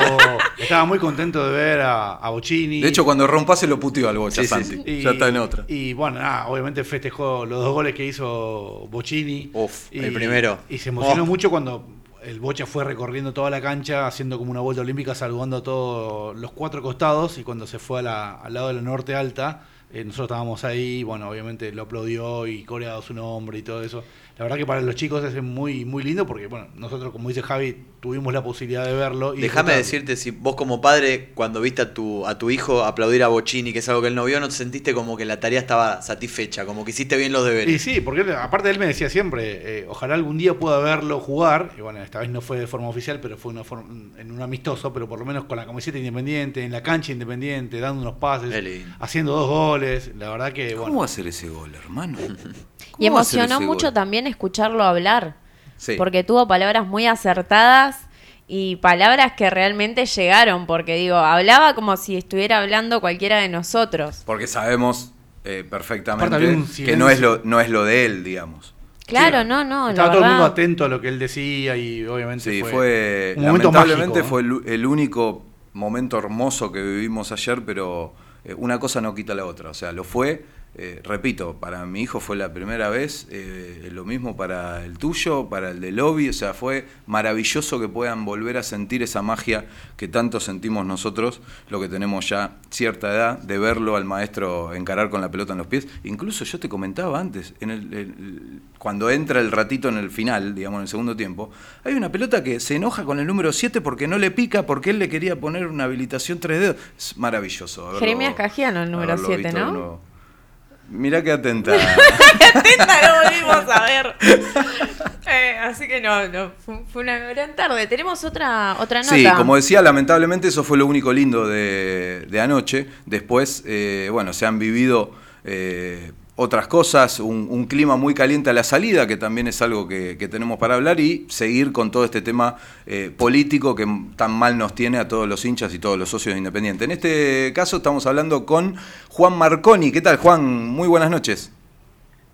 estaba muy contento de ver a, a Bocini. De hecho, cuando rompa se lo puteó al Bocha, Santi. ya está en otra. Y bueno, nada, obviamente festejó los dos goles que hizo Bocini. Uf, el primero. Y se emocionó mucho cuando el Bocha fue recorriendo toda la cancha, haciendo como una vuelta olímpica, saludando a todos los cuatro costados, y cuando se fue al lado de la norte alta, eh, nosotros estábamos ahí, bueno, obviamente lo aplaudió y coreado su nombre y todo eso. La verdad que para los chicos es muy, muy lindo porque, bueno, nosotros, como dice Javi, tuvimos la posibilidad de verlo. Déjame decirte, si vos como padre, cuando viste a tu, a tu hijo aplaudir a Bochini, que es algo que él no vio, ¿no te sentiste como que la tarea estaba satisfecha, como que hiciste bien los deberes? Y sí, porque aparte él me decía siempre, eh, ojalá algún día pueda verlo jugar, y bueno, esta vez no fue de forma oficial, pero fue una en un amistoso, pero por lo menos con la camiseta independiente, en la cancha independiente, dando unos pases, haciendo dos goles, la verdad que... Bueno. ¿Cómo va a hacer ese gol, hermano? Y emocionó mucho también escucharlo hablar. Porque tuvo palabras muy acertadas y palabras que realmente llegaron, porque digo, hablaba como si estuviera hablando cualquiera de nosotros. Porque sabemos eh, perfectamente que no es, lo, no es lo de él, digamos. Claro, no, no. Estaba todo el mundo atento a lo que él decía y obviamente fue, fue lamentablemente fue el, único momento hermoso que vivimos ayer, pero eh, una cosa no quita la otra. O sea, lo fue eh, repito, para mi hijo fue la primera vez, eh, lo mismo para el tuyo, para el de lobby, o sea, fue maravilloso que puedan volver a sentir esa magia que tanto sentimos nosotros, lo que tenemos ya cierta edad, de verlo al maestro encarar con la pelota en los pies. Incluso yo te comentaba antes, en el, cuando entra el ratito en el final, digamos en el segundo tiempo, hay una pelota que se enoja con el número 7 porque no le pica, porque él le quería poner una habilitación 3 dedos. Es maravilloso. Jeremías Cajiano, el número 7, ¿no? Mirá qué atenta. qué atenta lo volvimos a ver. Eh, así que no, no fue, una gran tarde. Tenemos otra, otra nota. Sí, como decía, lamentablemente eso fue lo único lindo de, de anoche. Después, eh, bueno, se han vivido eh, otras cosas, un, clima muy caliente a la salida, que también es algo que, tenemos para hablar, y seguir con todo este tema eh, político que tan mal nos tiene a todos los hinchas y todos los socios de Independiente. En este caso estamos hablando con Juan Marconi. ¿Qué tal, Juan? Muy buenas noches.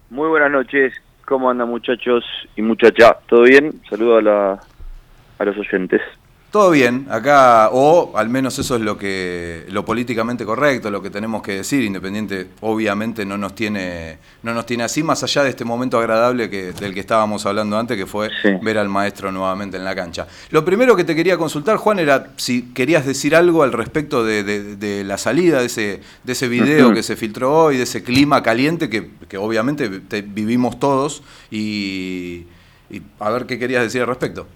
Muy buenas noches. ¿Cómo andan muchachos y muchachas? ¿Todo bien? Saludo a, la, a los oyentes. Todo bien, acá, o al menos eso es lo que lo políticamente correcto, lo que tenemos que decir, Independiente obviamente no nos tiene, no nos tiene así, más allá de este momento agradable que, del que estábamos hablando antes, que fue ver al maestro nuevamente en la cancha. Lo primero que te quería consultar, Juan, era si querías decir algo al respecto de, la salida de ese, de ese video que se filtró hoy, de ese clima caliente que, que obviamente vivimos todos, y, y a ver qué querías decir al respecto.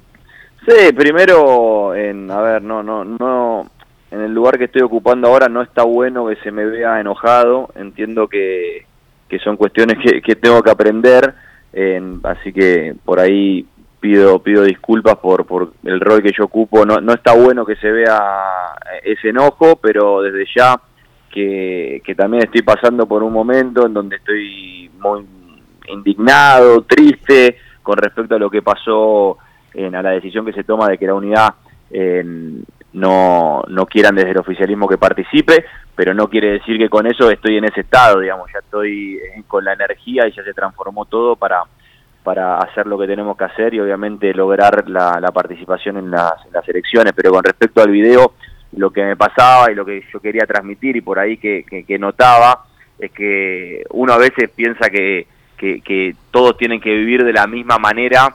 Sí, primero, en, a ver, no, no, no, en el lugar que estoy ocupando ahora no está bueno que se me vea enojado, entiendo que, que son cuestiones que, que tengo que aprender, así que por ahí pido pido disculpas por, por el rol que yo ocupo, no, no está bueno que se vea ese enojo, pero desde ya que, que también estoy pasando por un momento en donde estoy muy indignado, triste con respecto a lo que pasó a la decisión que se toma de que la unidad no, no quieran desde el oficialismo que participe, pero no quiere decir que con eso estoy en ese estado, digamos, ya estoy eh, con la energía y ya se transformó todo para, para hacer lo que tenemos que hacer y obviamente lograr la, participación en las, elecciones, pero con respecto al video, lo que me pasaba y lo que yo quería transmitir y por ahí que, que, notaba es que uno a veces piensa que, que, que todos tienen que vivir de la misma manera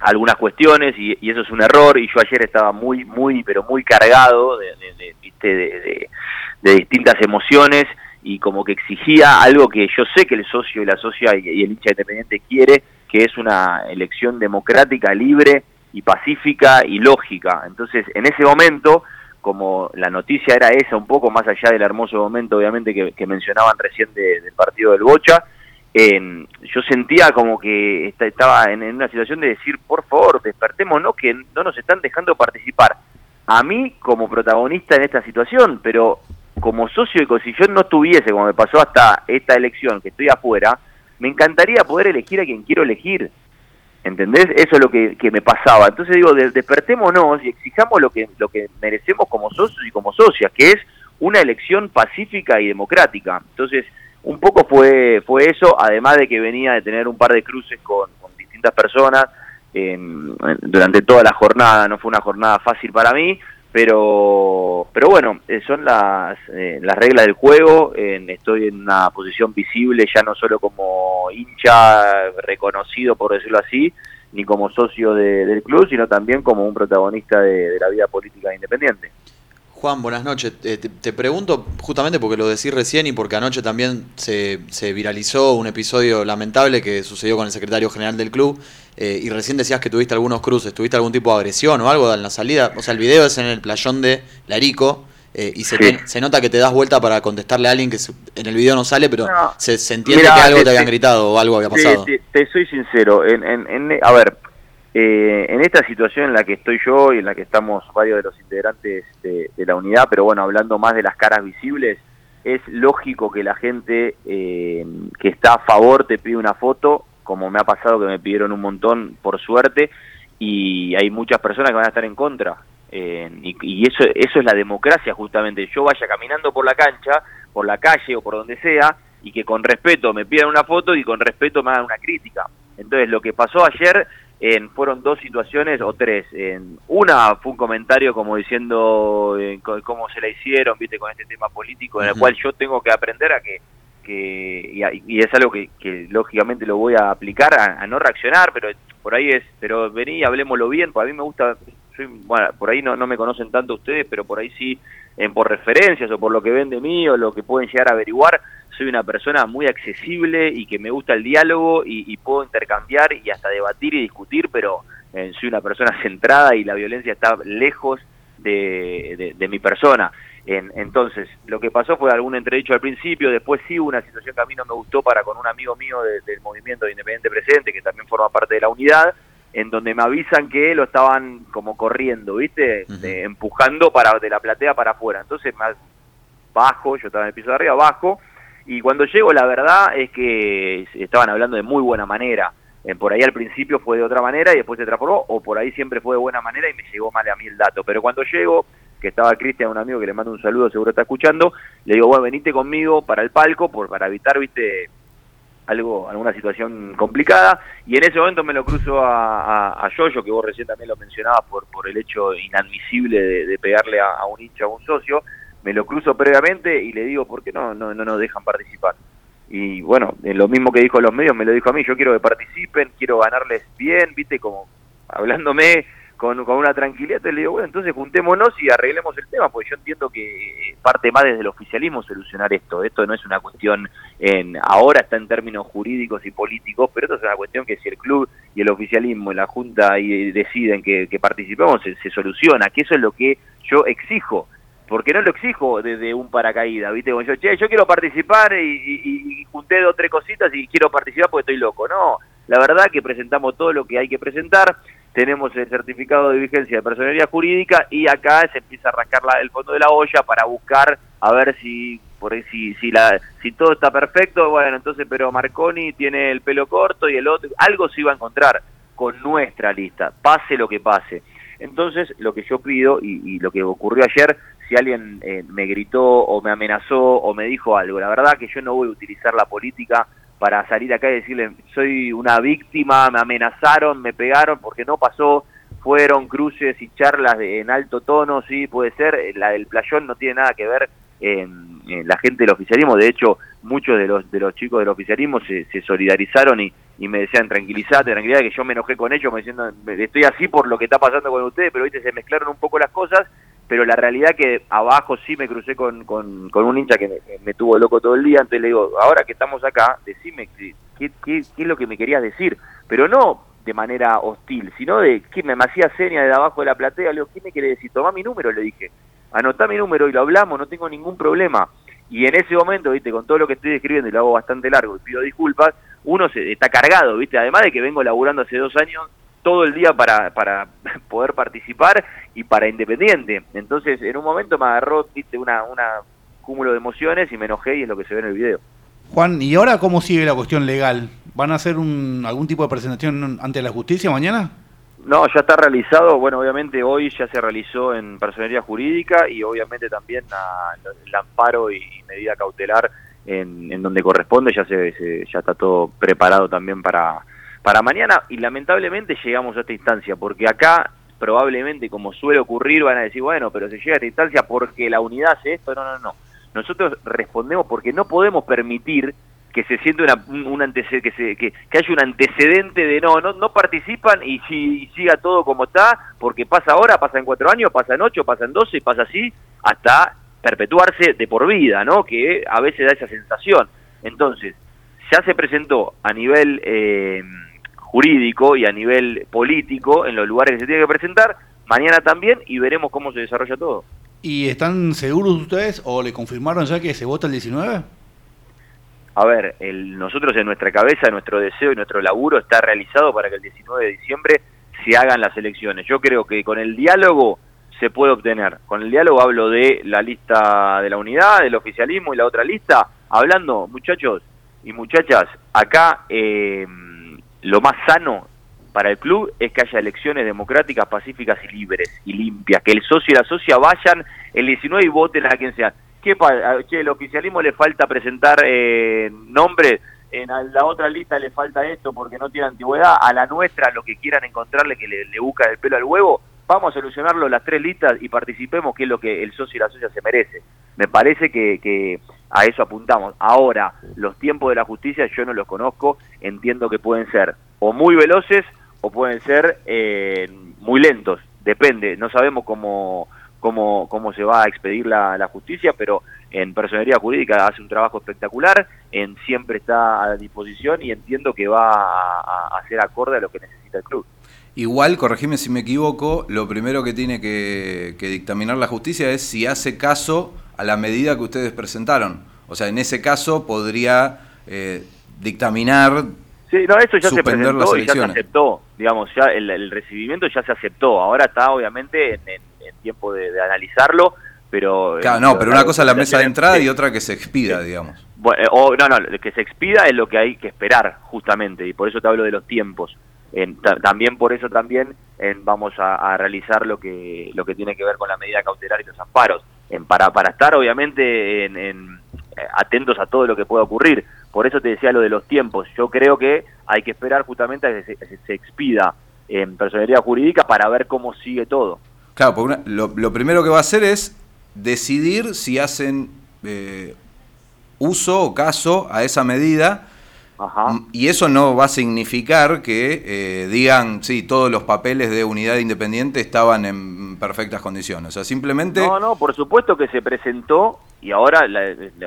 algunas cuestiones y, eso es un error y yo ayer estaba muy, muy, pero muy cargado de, de, de, distintas emociones y como que exigía algo que yo sé que el socio y la socia y, el hincha independiente quiere, que es una elección democrática, libre y pacífica y lógica. Entonces, en ese momento, como la noticia era esa, un poco más allá del hermoso momento, obviamente, que, mencionaban recién del partido del Bocha, yo sentía como que estaba en, una situación de decir, por favor, despertémonos que no nos están dejando participar. A mí como protagonista en esta situación, pero como socio, y si no estuviese, como me pasó hasta esta elección, que estoy afuera, me encantaría poder elegir a quien quiero elegir. ¿Entendés? Eso es lo que, me pasaba. Entonces digo, despertémonos y exijamos lo que, lo que merecemos como socios y como socias, que es una elección pacífica y democrática. Entonces, un poco fue, fue eso, además de que venía de tener un par de cruces con, distintas personas durante toda la jornada, no fue una jornada fácil para mí, pero, pero bueno, eh, son las, eh, las reglas del juego, estoy en una posición visible ya no solo como hincha reconocido, por decirlo así, ni como socio del club, sino también como un protagonista de, de la vida política independiente. Juan, buenas noches. Eh, te, pregunto justamente porque lo decís recién y porque anoche también se, viralizó un episodio lamentable que sucedió con el secretario general del club eh, y recién decías que tuviste algunos cruces, ¿tuviste algún tipo de agresión o algo en la salida? O sea, el video es en el playón de Larico eh, y se, se, nota que te das vuelta para contestarle a alguien que en el video no sale, pero se, entiende que algo te, habían gritado o algo había pasado. Te, soy sincero, en, en, a ver, eh, en esta situación en la que estoy yo y en la que estamos varios de los integrantes de, la unidad, pero bueno, hablando más de las caras visibles, es lógico que la gente eh, que está a favor te pide una foto, como me ha pasado que me pidieron un montón, por suerte, y hay muchas personas que van a estar en contra. Eh, y, eso, eso es la democracia justamente. Yo vaya caminando por la cancha, por la calle o por donde sea, y que con respeto me pidan una foto y con respeto me hagan una crítica. Entonces lo que pasó ayer en, fueron dos situaciones o tres. En, una fue un comentario como diciendo eh, cómo se la hicieron, viste, con este tema político, en el cual yo tengo que aprender a que, que y, es algo que, lógicamente lo voy a aplicar, a, no reaccionar, pero por ahí es, pero vení, hablemoslo bien, a mí me gusta, bueno, por ahí no, no me conocen tanto ustedes, pero por ahí sí, en, por referencias o por lo que ven de mí o lo que pueden llegar a averiguar, soy una persona muy accesible y que me gusta el diálogo y, puedo intercambiar y hasta debatir y discutir, pero eh, soy una persona centrada y la violencia está lejos de, mi persona. entonces, lo que pasó fue algún entredicho al principio, después sí hubo una situación que a mí no me gustó para con un amigo mío del movimiento de Independiente Presente, que también forma parte de la unidad, en donde me avisan que lo estaban como corriendo, ¿viste? empujando para de la platea para afuera. Entonces, más bajo, yo estaba en el piso de arriba, bajo, y cuando llego, la verdad es que estaban hablando de muy buena manera. Eh, por ahí al principio fue de otra manera y después se transformó, o por ahí siempre fue de buena manera y me llegó mal a mí el dato. Pero cuando llego, que estaba Cristian, un amigo que le mando un saludo, seguro está escuchando, le digo, bueno, venite conmigo para el palco, por, para evitar, viste, algo, alguna situación complicada, y en ese momento me lo cruzo a, a, Yoyo, que vos recién también lo mencionabas por, por el hecho inadmisible de, pegarle a, a, un hincha, a un socio, me lo cruzo previamente y le digo, ¿por qué no, no, no nos dejan participar? Y bueno, lo mismo que dijo los medios me lo dijo a mí, yo quiero que participen, quiero ganarles bien, viste, como hablándome con, con una tranquilidad, le digo, bueno, entonces juntémonos y arreglemos el tema, porque yo entiendo que parte más desde el oficialismo solucionar esto. Esto no es una cuestión, en ahora está en términos jurídicos y políticos, pero esto es una cuestión que si el club y el oficialismo y la Junta y deciden que, que participemos, se, se soluciona, que eso es lo que yo exijo porque no lo exijo desde un paracaídas, ¿viste? Como yo, che, yo quiero participar y, junté dos tres cositas y quiero participar porque estoy loco. No, la verdad que presentamos todo lo que hay que presentar, tenemos el certificado de vigencia de personalidad jurídica y acá se empieza a rascar la, el fondo de la olla para buscar a ver si por si si la si todo está perfecto, bueno, entonces pero Marconi tiene el pelo corto y el otro algo se iba a encontrar con nuestra lista, pase lo que pase. Entonces, lo que yo pido y lo que ocurrió ayer si alguien eh, me gritó o me amenazó o me dijo algo. La verdad que yo no voy a utilizar la política para salir acá y decirle soy una víctima, me amenazaron, me pegaron, porque no pasó, fueron cruces y charlas de, en alto tono, sí, puede ser, eh, la del playón no tiene nada que ver en, la gente del oficialismo, de hecho muchos de los de los chicos del oficialismo se, solidarizaron y, y, me decían tranquilízate, tranquilidad que yo me enojé con ellos, me diciendo estoy así por lo que está pasando con ustedes, pero viste se mezclaron un poco las cosas pero la realidad que abajo sí me crucé con, con, un hincha que me, tuvo loco todo el día, entonces le digo, ahora que estamos acá, decime qué, qué, qué, es lo que me querías decir, pero no de manera hostil, sino de que me, hacía seña de abajo de la platea, le digo, ¿qué me quiere decir? Toma mi número, le dije, anotá mi número y lo hablamos, no tengo ningún problema. Y en ese momento, viste, con todo lo que estoy describiendo y lo hago bastante largo y pido disculpas, uno se está cargado, viste, además de que vengo laburando hace dos años todo el día para, para poder participar y para Independiente. Entonces, en un momento me agarró ¿viste? una, una cúmulo de emociones y me enojé y es lo que se ve en el video. Juan, ¿y ahora cómo sigue la cuestión legal? ¿Van a hacer un, algún tipo de presentación ante la justicia mañana? No, ya está realizado. Bueno, obviamente hoy ya se realizó en personería jurídica y obviamente también el amparo y medida cautelar en, en donde corresponde. Ya se, ya está todo preparado también para para mañana y lamentablemente llegamos a esta instancia, porque acá probablemente como suele ocurrir van a decir, bueno, pero se llega a esta instancia porque la unidad hace esto, no, no, no. Nosotros respondemos porque no podemos permitir que se siente una, un antecedente, que, se, que, haya un antecedente de no, no, no participan y, si, siga todo como está, porque pasa ahora, pasa en cuatro años, pasa en ocho, pasa en doce, pasa así, hasta perpetuarse de por vida, ¿no? Que a veces da esa sensación. Entonces, ya se presentó a nivel eh, jurídico y a nivel político en los lugares que se tiene que presentar, mañana también y veremos cómo se desarrolla todo. ¿Y están seguros ustedes o le confirmaron ya que se vota el 19? A ver, el, nosotros en nuestra cabeza, nuestro deseo y nuestro laburo está realizado para que el 19 de diciembre se hagan las elecciones. Yo creo que con el diálogo se puede obtener. Con el diálogo hablo de la lista de la unidad, del oficialismo y la otra lista. Hablando, muchachos y muchachas, acá eh, lo más sano para el club es que haya elecciones democráticas, pacíficas y libres y limpias. Que el socio y la socia vayan el 19 y voten a quien sea. ¿Qué pasa? El oficialismo le falta presentar eh, nombres, en la otra lista le falta esto porque no tiene antigüedad, a la nuestra lo que quieran encontrarle que le, le busca el pelo al huevo, vamos a solucionarlo las tres listas y participemos, que es lo que el socio y la socia se merece. Me parece que, que a eso apuntamos. Ahora, los tiempos de la justicia yo no los conozco, entiendo que pueden ser o muy veloces o pueden ser eh, muy lentos, depende, no sabemos cómo, cómo, cómo se va a expedir la, la justicia, pero en personería jurídica hace un trabajo espectacular, en siempre está a disposición y entiendo que va a, a ser acorde a lo que necesita el club. Igual, corregime si me equivoco, lo primero que tiene que, dictaminar la justicia es si hace caso a la medida que ustedes presentaron. O sea, en ese caso podría eh, dictaminar. Sí, no, eso ya se presentó y ya se aceptó. Digamos, ya el, recibimiento ya se aceptó. Ahora está, obviamente, en, tiempo de, analizarlo, pero. Claro, no, pero una cosa es la mesa de entrada y otra que se expida, digamos. Bueno, eh, o, no, no, que se expida es lo que hay que esperar, justamente, y por eso te hablo de los tiempos también por eso también vamos a, realizar lo que lo que tiene que ver con la medida cautelar y los amparos en, para para estar obviamente en, eh, atentos a todo lo que pueda ocurrir por eso te decía lo de los tiempos yo creo que hay que esperar justamente a que se, expida en personalidad jurídica para ver cómo sigue todo claro porque lo, primero que va a hacer es decidir si hacen eh, uso o caso a esa medida y eso no va a significar que eh, digan, sí, todos los papeles de unidad independiente estaban en perfectas condiciones. O sea, simplemente... No, no, por supuesto que se presentó y ahora,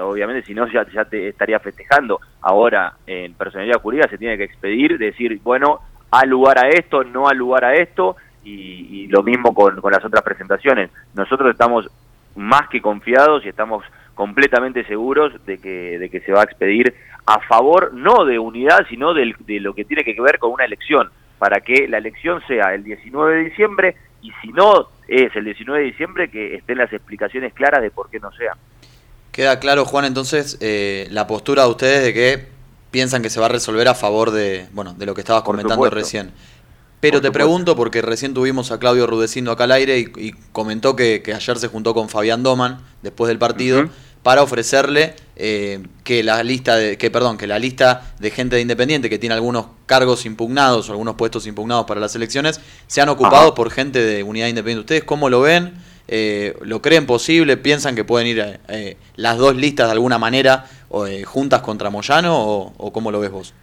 obviamente, si no, ya, ya te estaría festejando. Ahora, en personalidad jurídica se tiene que expedir, decir, bueno, a lugar a esto, no a lugar a esto, y, lo mismo con, con las otras presentaciones. Nosotros estamos más que confiados y estamos completamente seguros de que, de que se va a expedir a favor no de unidad, sino de lo que tiene que ver con una elección, para que la elección sea el 19 de diciembre y si no es el 19 de diciembre, que estén las explicaciones claras de por qué no sea. Queda claro, Juan, entonces, eh, la postura de ustedes de que piensan que se va a resolver a favor de, bueno, de lo que estabas comentando recién. Pero te pregunto, porque recién tuvimos a Claudio Rudecindo acá al aire y, comentó que, ayer se juntó con Fabián Doman después del partido para ofrecerle eh, que la lista de, que perdón, que la lista de gente de Independiente que tiene algunos cargos impugnados o algunos puestos impugnados para las elecciones sean ocupados por gente de Unidad Independiente. ¿Ustedes cómo lo ven? Eh, ¿Lo creen posible? ¿Piensan que pueden ir eh, las dos listas de alguna manera juntas contra Moyano o, cómo lo ves vos?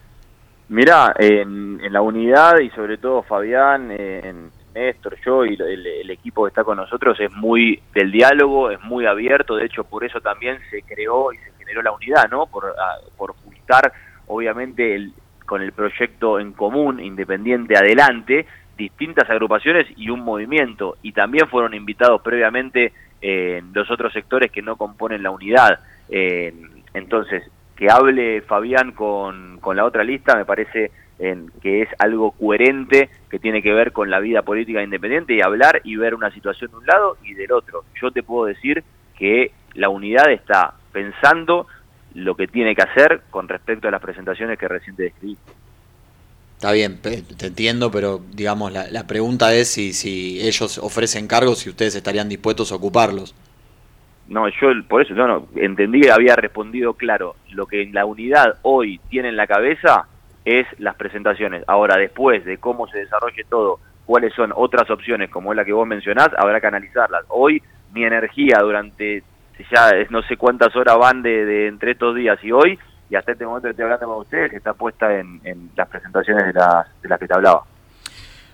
Mirá, en, en, la unidad y sobre todo Fabián, en, Néstor, yo y el, equipo que está con nosotros es muy del diálogo, es muy abierto, de hecho por eso también se creó y se generó la unidad, ¿no? Por, por juntar, obviamente, el, con el proyecto en común, independiente, adelante, distintas agrupaciones y un movimiento, y también fueron invitados previamente eh, los otros sectores que no componen la unidad. Eh, entonces, que hable Fabián con, con la otra lista me parece en, que es algo coherente que tiene que ver con la vida política independiente y hablar y ver una situación de un lado y del otro. Yo te puedo decir que la unidad está pensando lo que tiene que hacer con respecto a las presentaciones que recién te describí. Está bien, te entiendo, pero digamos, la, la pregunta es si, si ellos ofrecen cargos y ustedes estarían dispuestos a ocuparlos. No, yo por eso no, no, entendí que había respondido claro. Lo que en la unidad hoy tiene en la cabeza es las presentaciones. Ahora, después de cómo se desarrolle todo, cuáles son otras opciones, como es la que vos mencionás, habrá que analizarlas. Hoy mi energía durante ya no sé cuántas horas van de, entre estos días y hoy, y hasta este momento que estoy hablando con ustedes, está puesta en, las presentaciones de las, de las que te hablaba.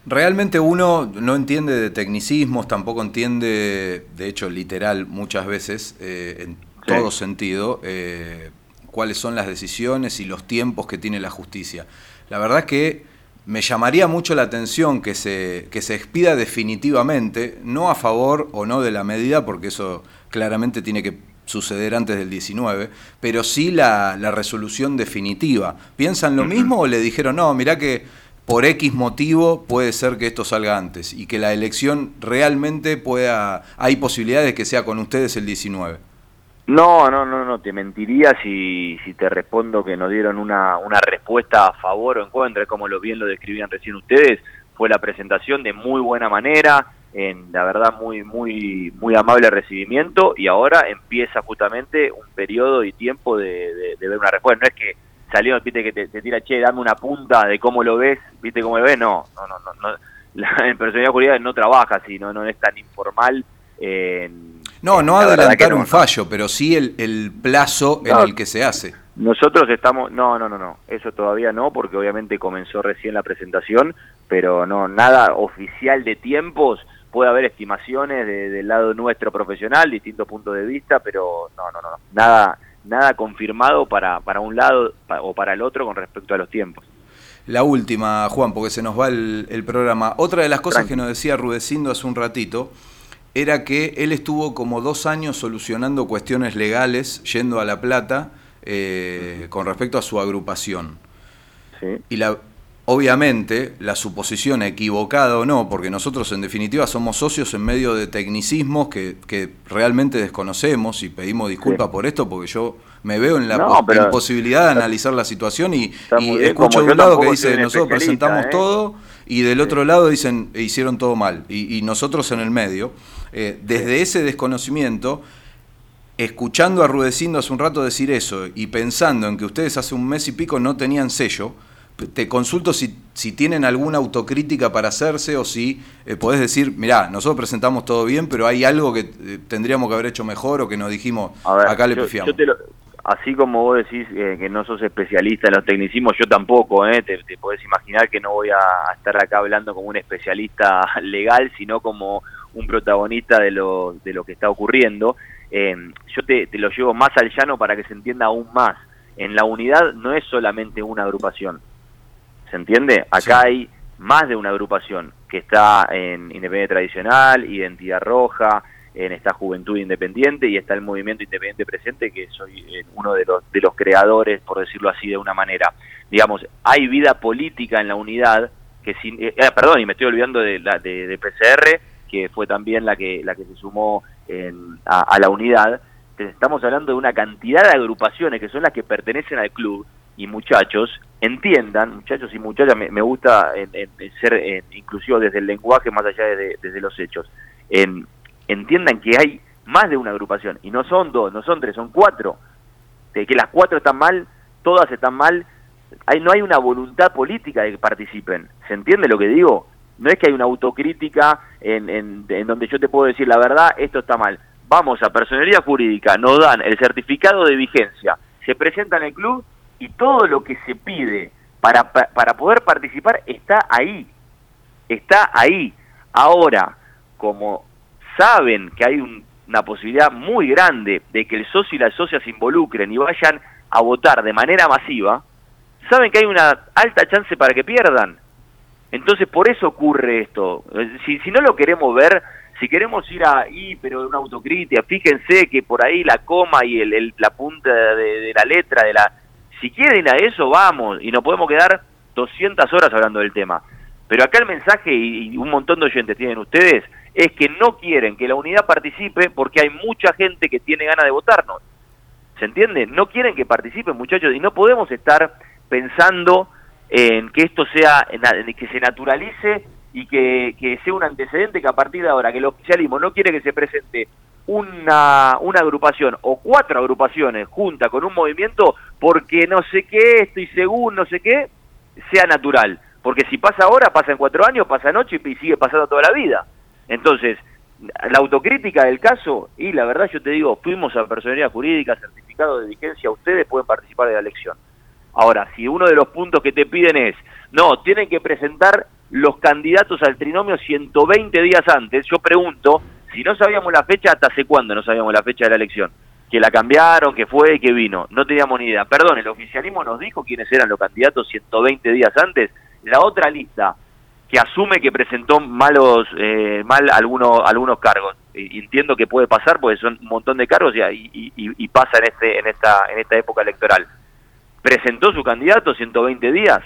Realmente uno no entiende de tecnicismos, tampoco entiende, de hecho, literal muchas veces, eh, en todo sentido, eh, cuáles son las decisiones y los tiempos que tiene la justicia. La verdad es que me llamaría mucho la atención que se, que se expida definitivamente, no a favor o no de la medida, porque eso claramente tiene que suceder antes del 19, pero sí la, la resolución definitiva. ¿Piensan lo mismo o le dijeron, no, mirá que por X motivo puede ser que esto salga antes y que la elección realmente pueda, hay posibilidades de que sea con ustedes el 19? No, no, no, no, te mentiría si, si te respondo que nos dieron una, una respuesta a favor o en contra, como lo bien lo describían recién ustedes, fue la presentación de muy buena manera, en la verdad muy, muy, muy amable recibimiento y ahora empieza justamente un periodo y tiempo de, ver una respuesta. No es que salió, viste, que te, tira, che, dame una punta de cómo lo ves, viste cómo lo ves, no, no, no, no. La, en personalidad jurídica no trabaja así, no, no es tan informal. en no, no adelantar un fallo, pero sí el, el plazo en el que se hace. Nosotros estamos, no, no, no, no, eso todavía no, porque obviamente comenzó recién la presentación, pero no, nada oficial de tiempos, puede haber estimaciones del lado nuestro profesional, distintos puntos de vista, pero no, no, no, nada, nada confirmado para, para un lado o para el otro con respecto a los tiempos. La última, Juan, porque se nos va el, el programa. Otra de las cosas que nos decía Rudecindo hace un ratito, era que él estuvo como dos años solucionando cuestiones legales yendo a La Plata eh, con respecto a su agrupación. Y la, obviamente la suposición equivocada o no, porque nosotros en definitiva somos socios en medio de tecnicismos que, realmente desconocemos y pedimos disculpas por esto porque yo me veo en la imposibilidad de analizar la situación y, escucho de un lado que dice nosotros presentamos ¿eh? todo y del otro lado dicen hicieron todo mal y nosotros en el medio. Eh, desde ese desconocimiento, escuchando a Rudecindo hace un rato decir eso y pensando en que ustedes hace un mes y pico no tenían sello, te consulto si, si tienen alguna autocrítica para hacerse o si eh, podés decir, mirá, nosotros presentamos todo bien, pero hay algo que eh, tendríamos que haber hecho mejor o que nos dijimos, acá le pifiamos. así como vos decís que no sos especialista en los tecnicismos, yo tampoco, ¿eh? te, te podés imaginar que no voy a estar acá hablando como un especialista legal, sino como un protagonista de lo, de lo que está ocurriendo. Eh, yo te, lo llevo más al llano para que se entienda aún más. En la unidad no es solamente una agrupación. ¿Se entiende? Acá hay más de una agrupación que está en Independiente Tradicional, Identidad Roja, en esta Juventud Independiente y está el Movimiento Independiente Presente, que soy eh, uno de los, de los creadores, por decirlo así de una manera. Digamos, hay vida política en la unidad, que sin, eh, perdón, y me estoy olvidando de, la, de, de PCR, que fue también la que, la que se sumó a, la unidad, estamos hablando de una cantidad de agrupaciones que son las que pertenecen al club y muchachos entiendan, muchachos y muchachas, me, gusta ser inclusivo desde el lenguaje más allá de, desde los hechos, entiendan que hay más de una agrupación y no son dos, no son tres, son cuatro, de que las cuatro están mal, todas están mal, hay, no hay una voluntad política de que participen, ¿se entiende lo que digo? No es que hay una autocrítica en, en, donde yo te puedo decir la verdad, esto está mal. Vamos a personalidad jurídica, nos dan el certificado de vigencia, se presenta en el club y todo lo que se pide para, para poder participar está ahí. Está ahí. Ahora, como saben que hay una posibilidad muy grande de que el socio y la socia se involucren y vayan a votar de manera masiva, saben que hay una alta chance para que pierdan. Entonces, por eso ocurre esto. Si, si no lo queremos ver, si queremos ir ahí, pero una autocrítica, fíjense que por ahí la coma y el, la punta de, la letra de la... Si quieren a eso, vamos, y nos podemos quedar 200 horas hablando del tema. Pero acá el mensaje, y, un montón de oyentes tienen ustedes, es que no quieren que la unidad participe porque hay mucha gente que tiene ganas de votarnos. ¿Se entiende? No quieren que participen, muchachos, y no podemos estar pensando en que esto sea, que se naturalice y que, sea un antecedente que a partir de ahora que el oficialismo no quiere que se presente una, una agrupación o cuatro agrupaciones juntas con un movimiento porque no sé qué, estoy según no sé qué, sea natural. Porque si pasa ahora, pasa en cuatro años, pasa en ocho y sigue pasando toda la vida. Entonces, la autocrítica del caso, y la verdad yo te digo, fuimos a personalidad jurídica, certificado de vigencia, ustedes pueden participar de la elección. Ahora, si uno de los puntos que te piden es, no, tienen que presentar los candidatos al trinomio 120 días antes, yo pregunto, si no sabíamos la fecha, ¿hasta hace cuándo no sabíamos la fecha de la elección? Que la cambiaron, que fue, que vino. No teníamos ni idea. Perdón, el oficialismo nos dijo quiénes eran los candidatos 120 días antes. La otra lista, que asume que presentó malos eh, mal algunos algunos cargos y entiendo que puede pasar porque son un montón de cargos y, y, y, pasa en este en esta en esta época electoral presentó su candidato 120 días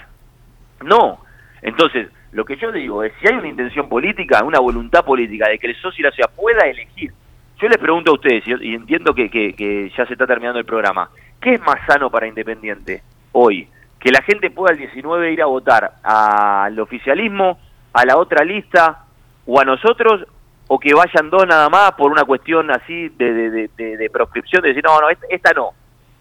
no entonces lo que yo digo es si hay una intención política una voluntad política de que el socio de la ciudad pueda elegir yo les pregunto a ustedes y entiendo que, que, ya se está terminando el programa qué es más sano para Independiente hoy que la gente pueda el 19 ir a votar al oficialismo, a la otra lista o a nosotros, o que vayan dos nada más por una cuestión así de, de, proscripción, de decir, no, no, esta, no.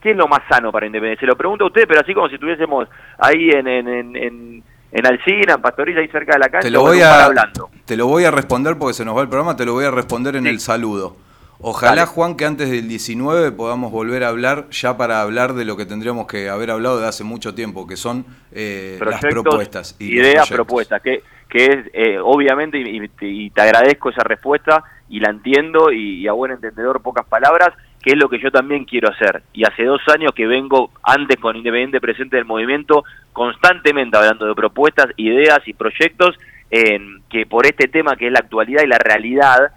¿Qué es lo más sano para Independencia? Se lo pregunto a usted, pero así como si estuviésemos ahí en, en, en Alcina, en Pastorilla, ahí cerca de la cancha, te lo, voy a, hablando. te lo voy a responder porque se nos va el programa, te lo voy a responder en el saludo. Ojalá, Juan, que antes del 19 podamos volver a hablar ya para hablar de lo que tendríamos que haber hablado de hace mucho tiempo, que son eh, las propuestas. Y ideas, propuestas, que, que es eh, obviamente, y, te agradezco esa respuesta, y la entiendo, y, a buen entendedor pocas palabras, que es lo que yo también quiero hacer. Y hace dos años que vengo, antes con Independiente Presente del Movimiento, constantemente hablando de propuestas, ideas y proyectos, en que por este tema que es la actualidad y la realidad,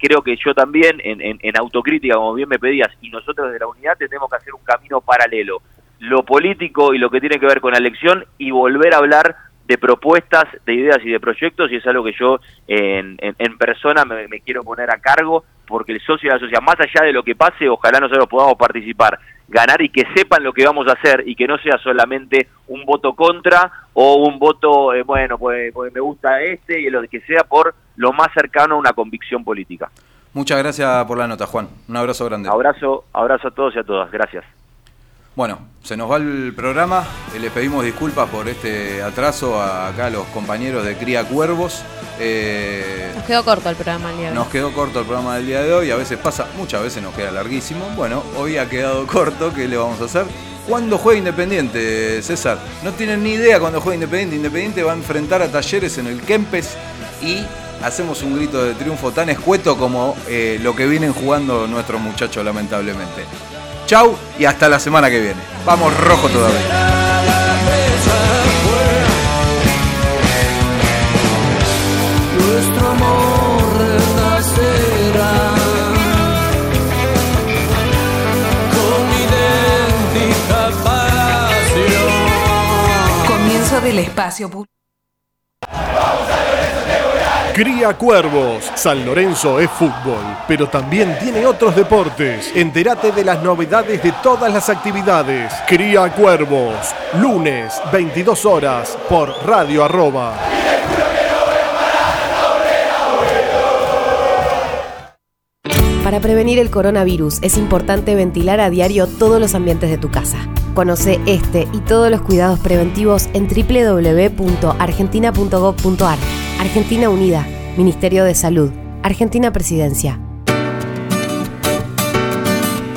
creo que yo también, en, en, autocrítica, como bien me pedías, y nosotros de la unidad tenemos que hacer un camino paralelo. Lo político y lo que tiene que ver con la elección y volver a hablar de propuestas, de ideas y de proyectos, y es algo que yo en, en, persona me, quiero poner a cargo, porque el socio de la sociedad, más allá de lo que pase, ojalá nosotros podamos participar, ganar y que sepan lo que vamos a hacer y que no sea solamente un voto contra o un voto, eh, bueno, pues, pues, me gusta este y lo que sea por lo más cercano a una convicción política. Muchas gracias por la nota, Juan. Un abrazo grande. Abrazo, abrazo a todos y a todas. Gracias. Bueno, se nos va el programa. Eh, les pedimos disculpas por este atraso a acá a los compañeros de Cría Cuervos. Eh, nos quedó corto el programa del día de hoy. Nos quedó corto el programa del día de hoy. A veces pasa, muchas veces nos queda larguísimo. Bueno, hoy ha quedado corto. ¿Qué le vamos a hacer? ¿Cuándo juega Independiente, César? No tienen ni idea cuándo juega Independiente. Independiente va a enfrentar a Talleres en el Kempes y hacemos un grito de triunfo tan escueto como eh, lo que vienen jugando nuestros muchachos, lamentablemente. Chau y hasta la semana que viene. Vamos rojo todavía. Nuestro amor renacerá con idéntica pasión. Comienzo del espacio público. Cría Cuervos. San Lorenzo es fútbol, pero también tiene otros deportes. Entérate de las novedades de todas las actividades. Cría Cuervos. Lunes, 22 horas, por Radio Arroba. Para prevenir el coronavirus es importante ventilar a diario todos los ambientes de tu casa. Conoce este y todos los cuidados preventivos en www.argentina.gov.ar. Argentina Unida, Ministerio de Salud, Argentina Presidencia.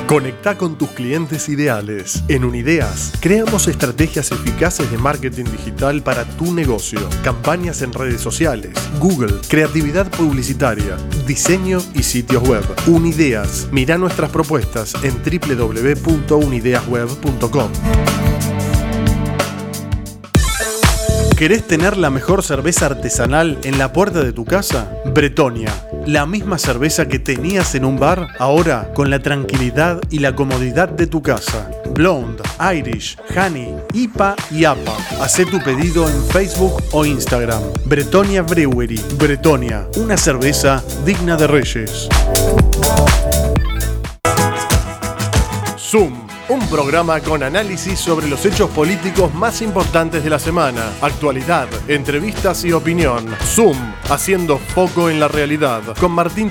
Conecta con tus clientes ideales. En Unideas, creamos estrategias eficaces de marketing digital para tu negocio, campañas en redes sociales, Google, creatividad publicitaria, diseño y sitios web. Unideas, mira nuestras propuestas en www.unideasweb.com. ¿Querés tener la mejor cerveza artesanal en la puerta de tu casa? Bretonia, la misma cerveza que tenías en un bar, ahora con la tranquilidad y la comodidad de tu casa. Blonde, Irish, Honey, IPA y APA. Haz tu pedido en Facebook o Instagram. Bretonia Brewery. Bretonia, una cerveza digna de reyes. Zoom un programa con análisis sobre los hechos políticos más importantes de la semana, actualidad, entrevistas y opinión. Zoom, haciendo foco en la realidad, con Martín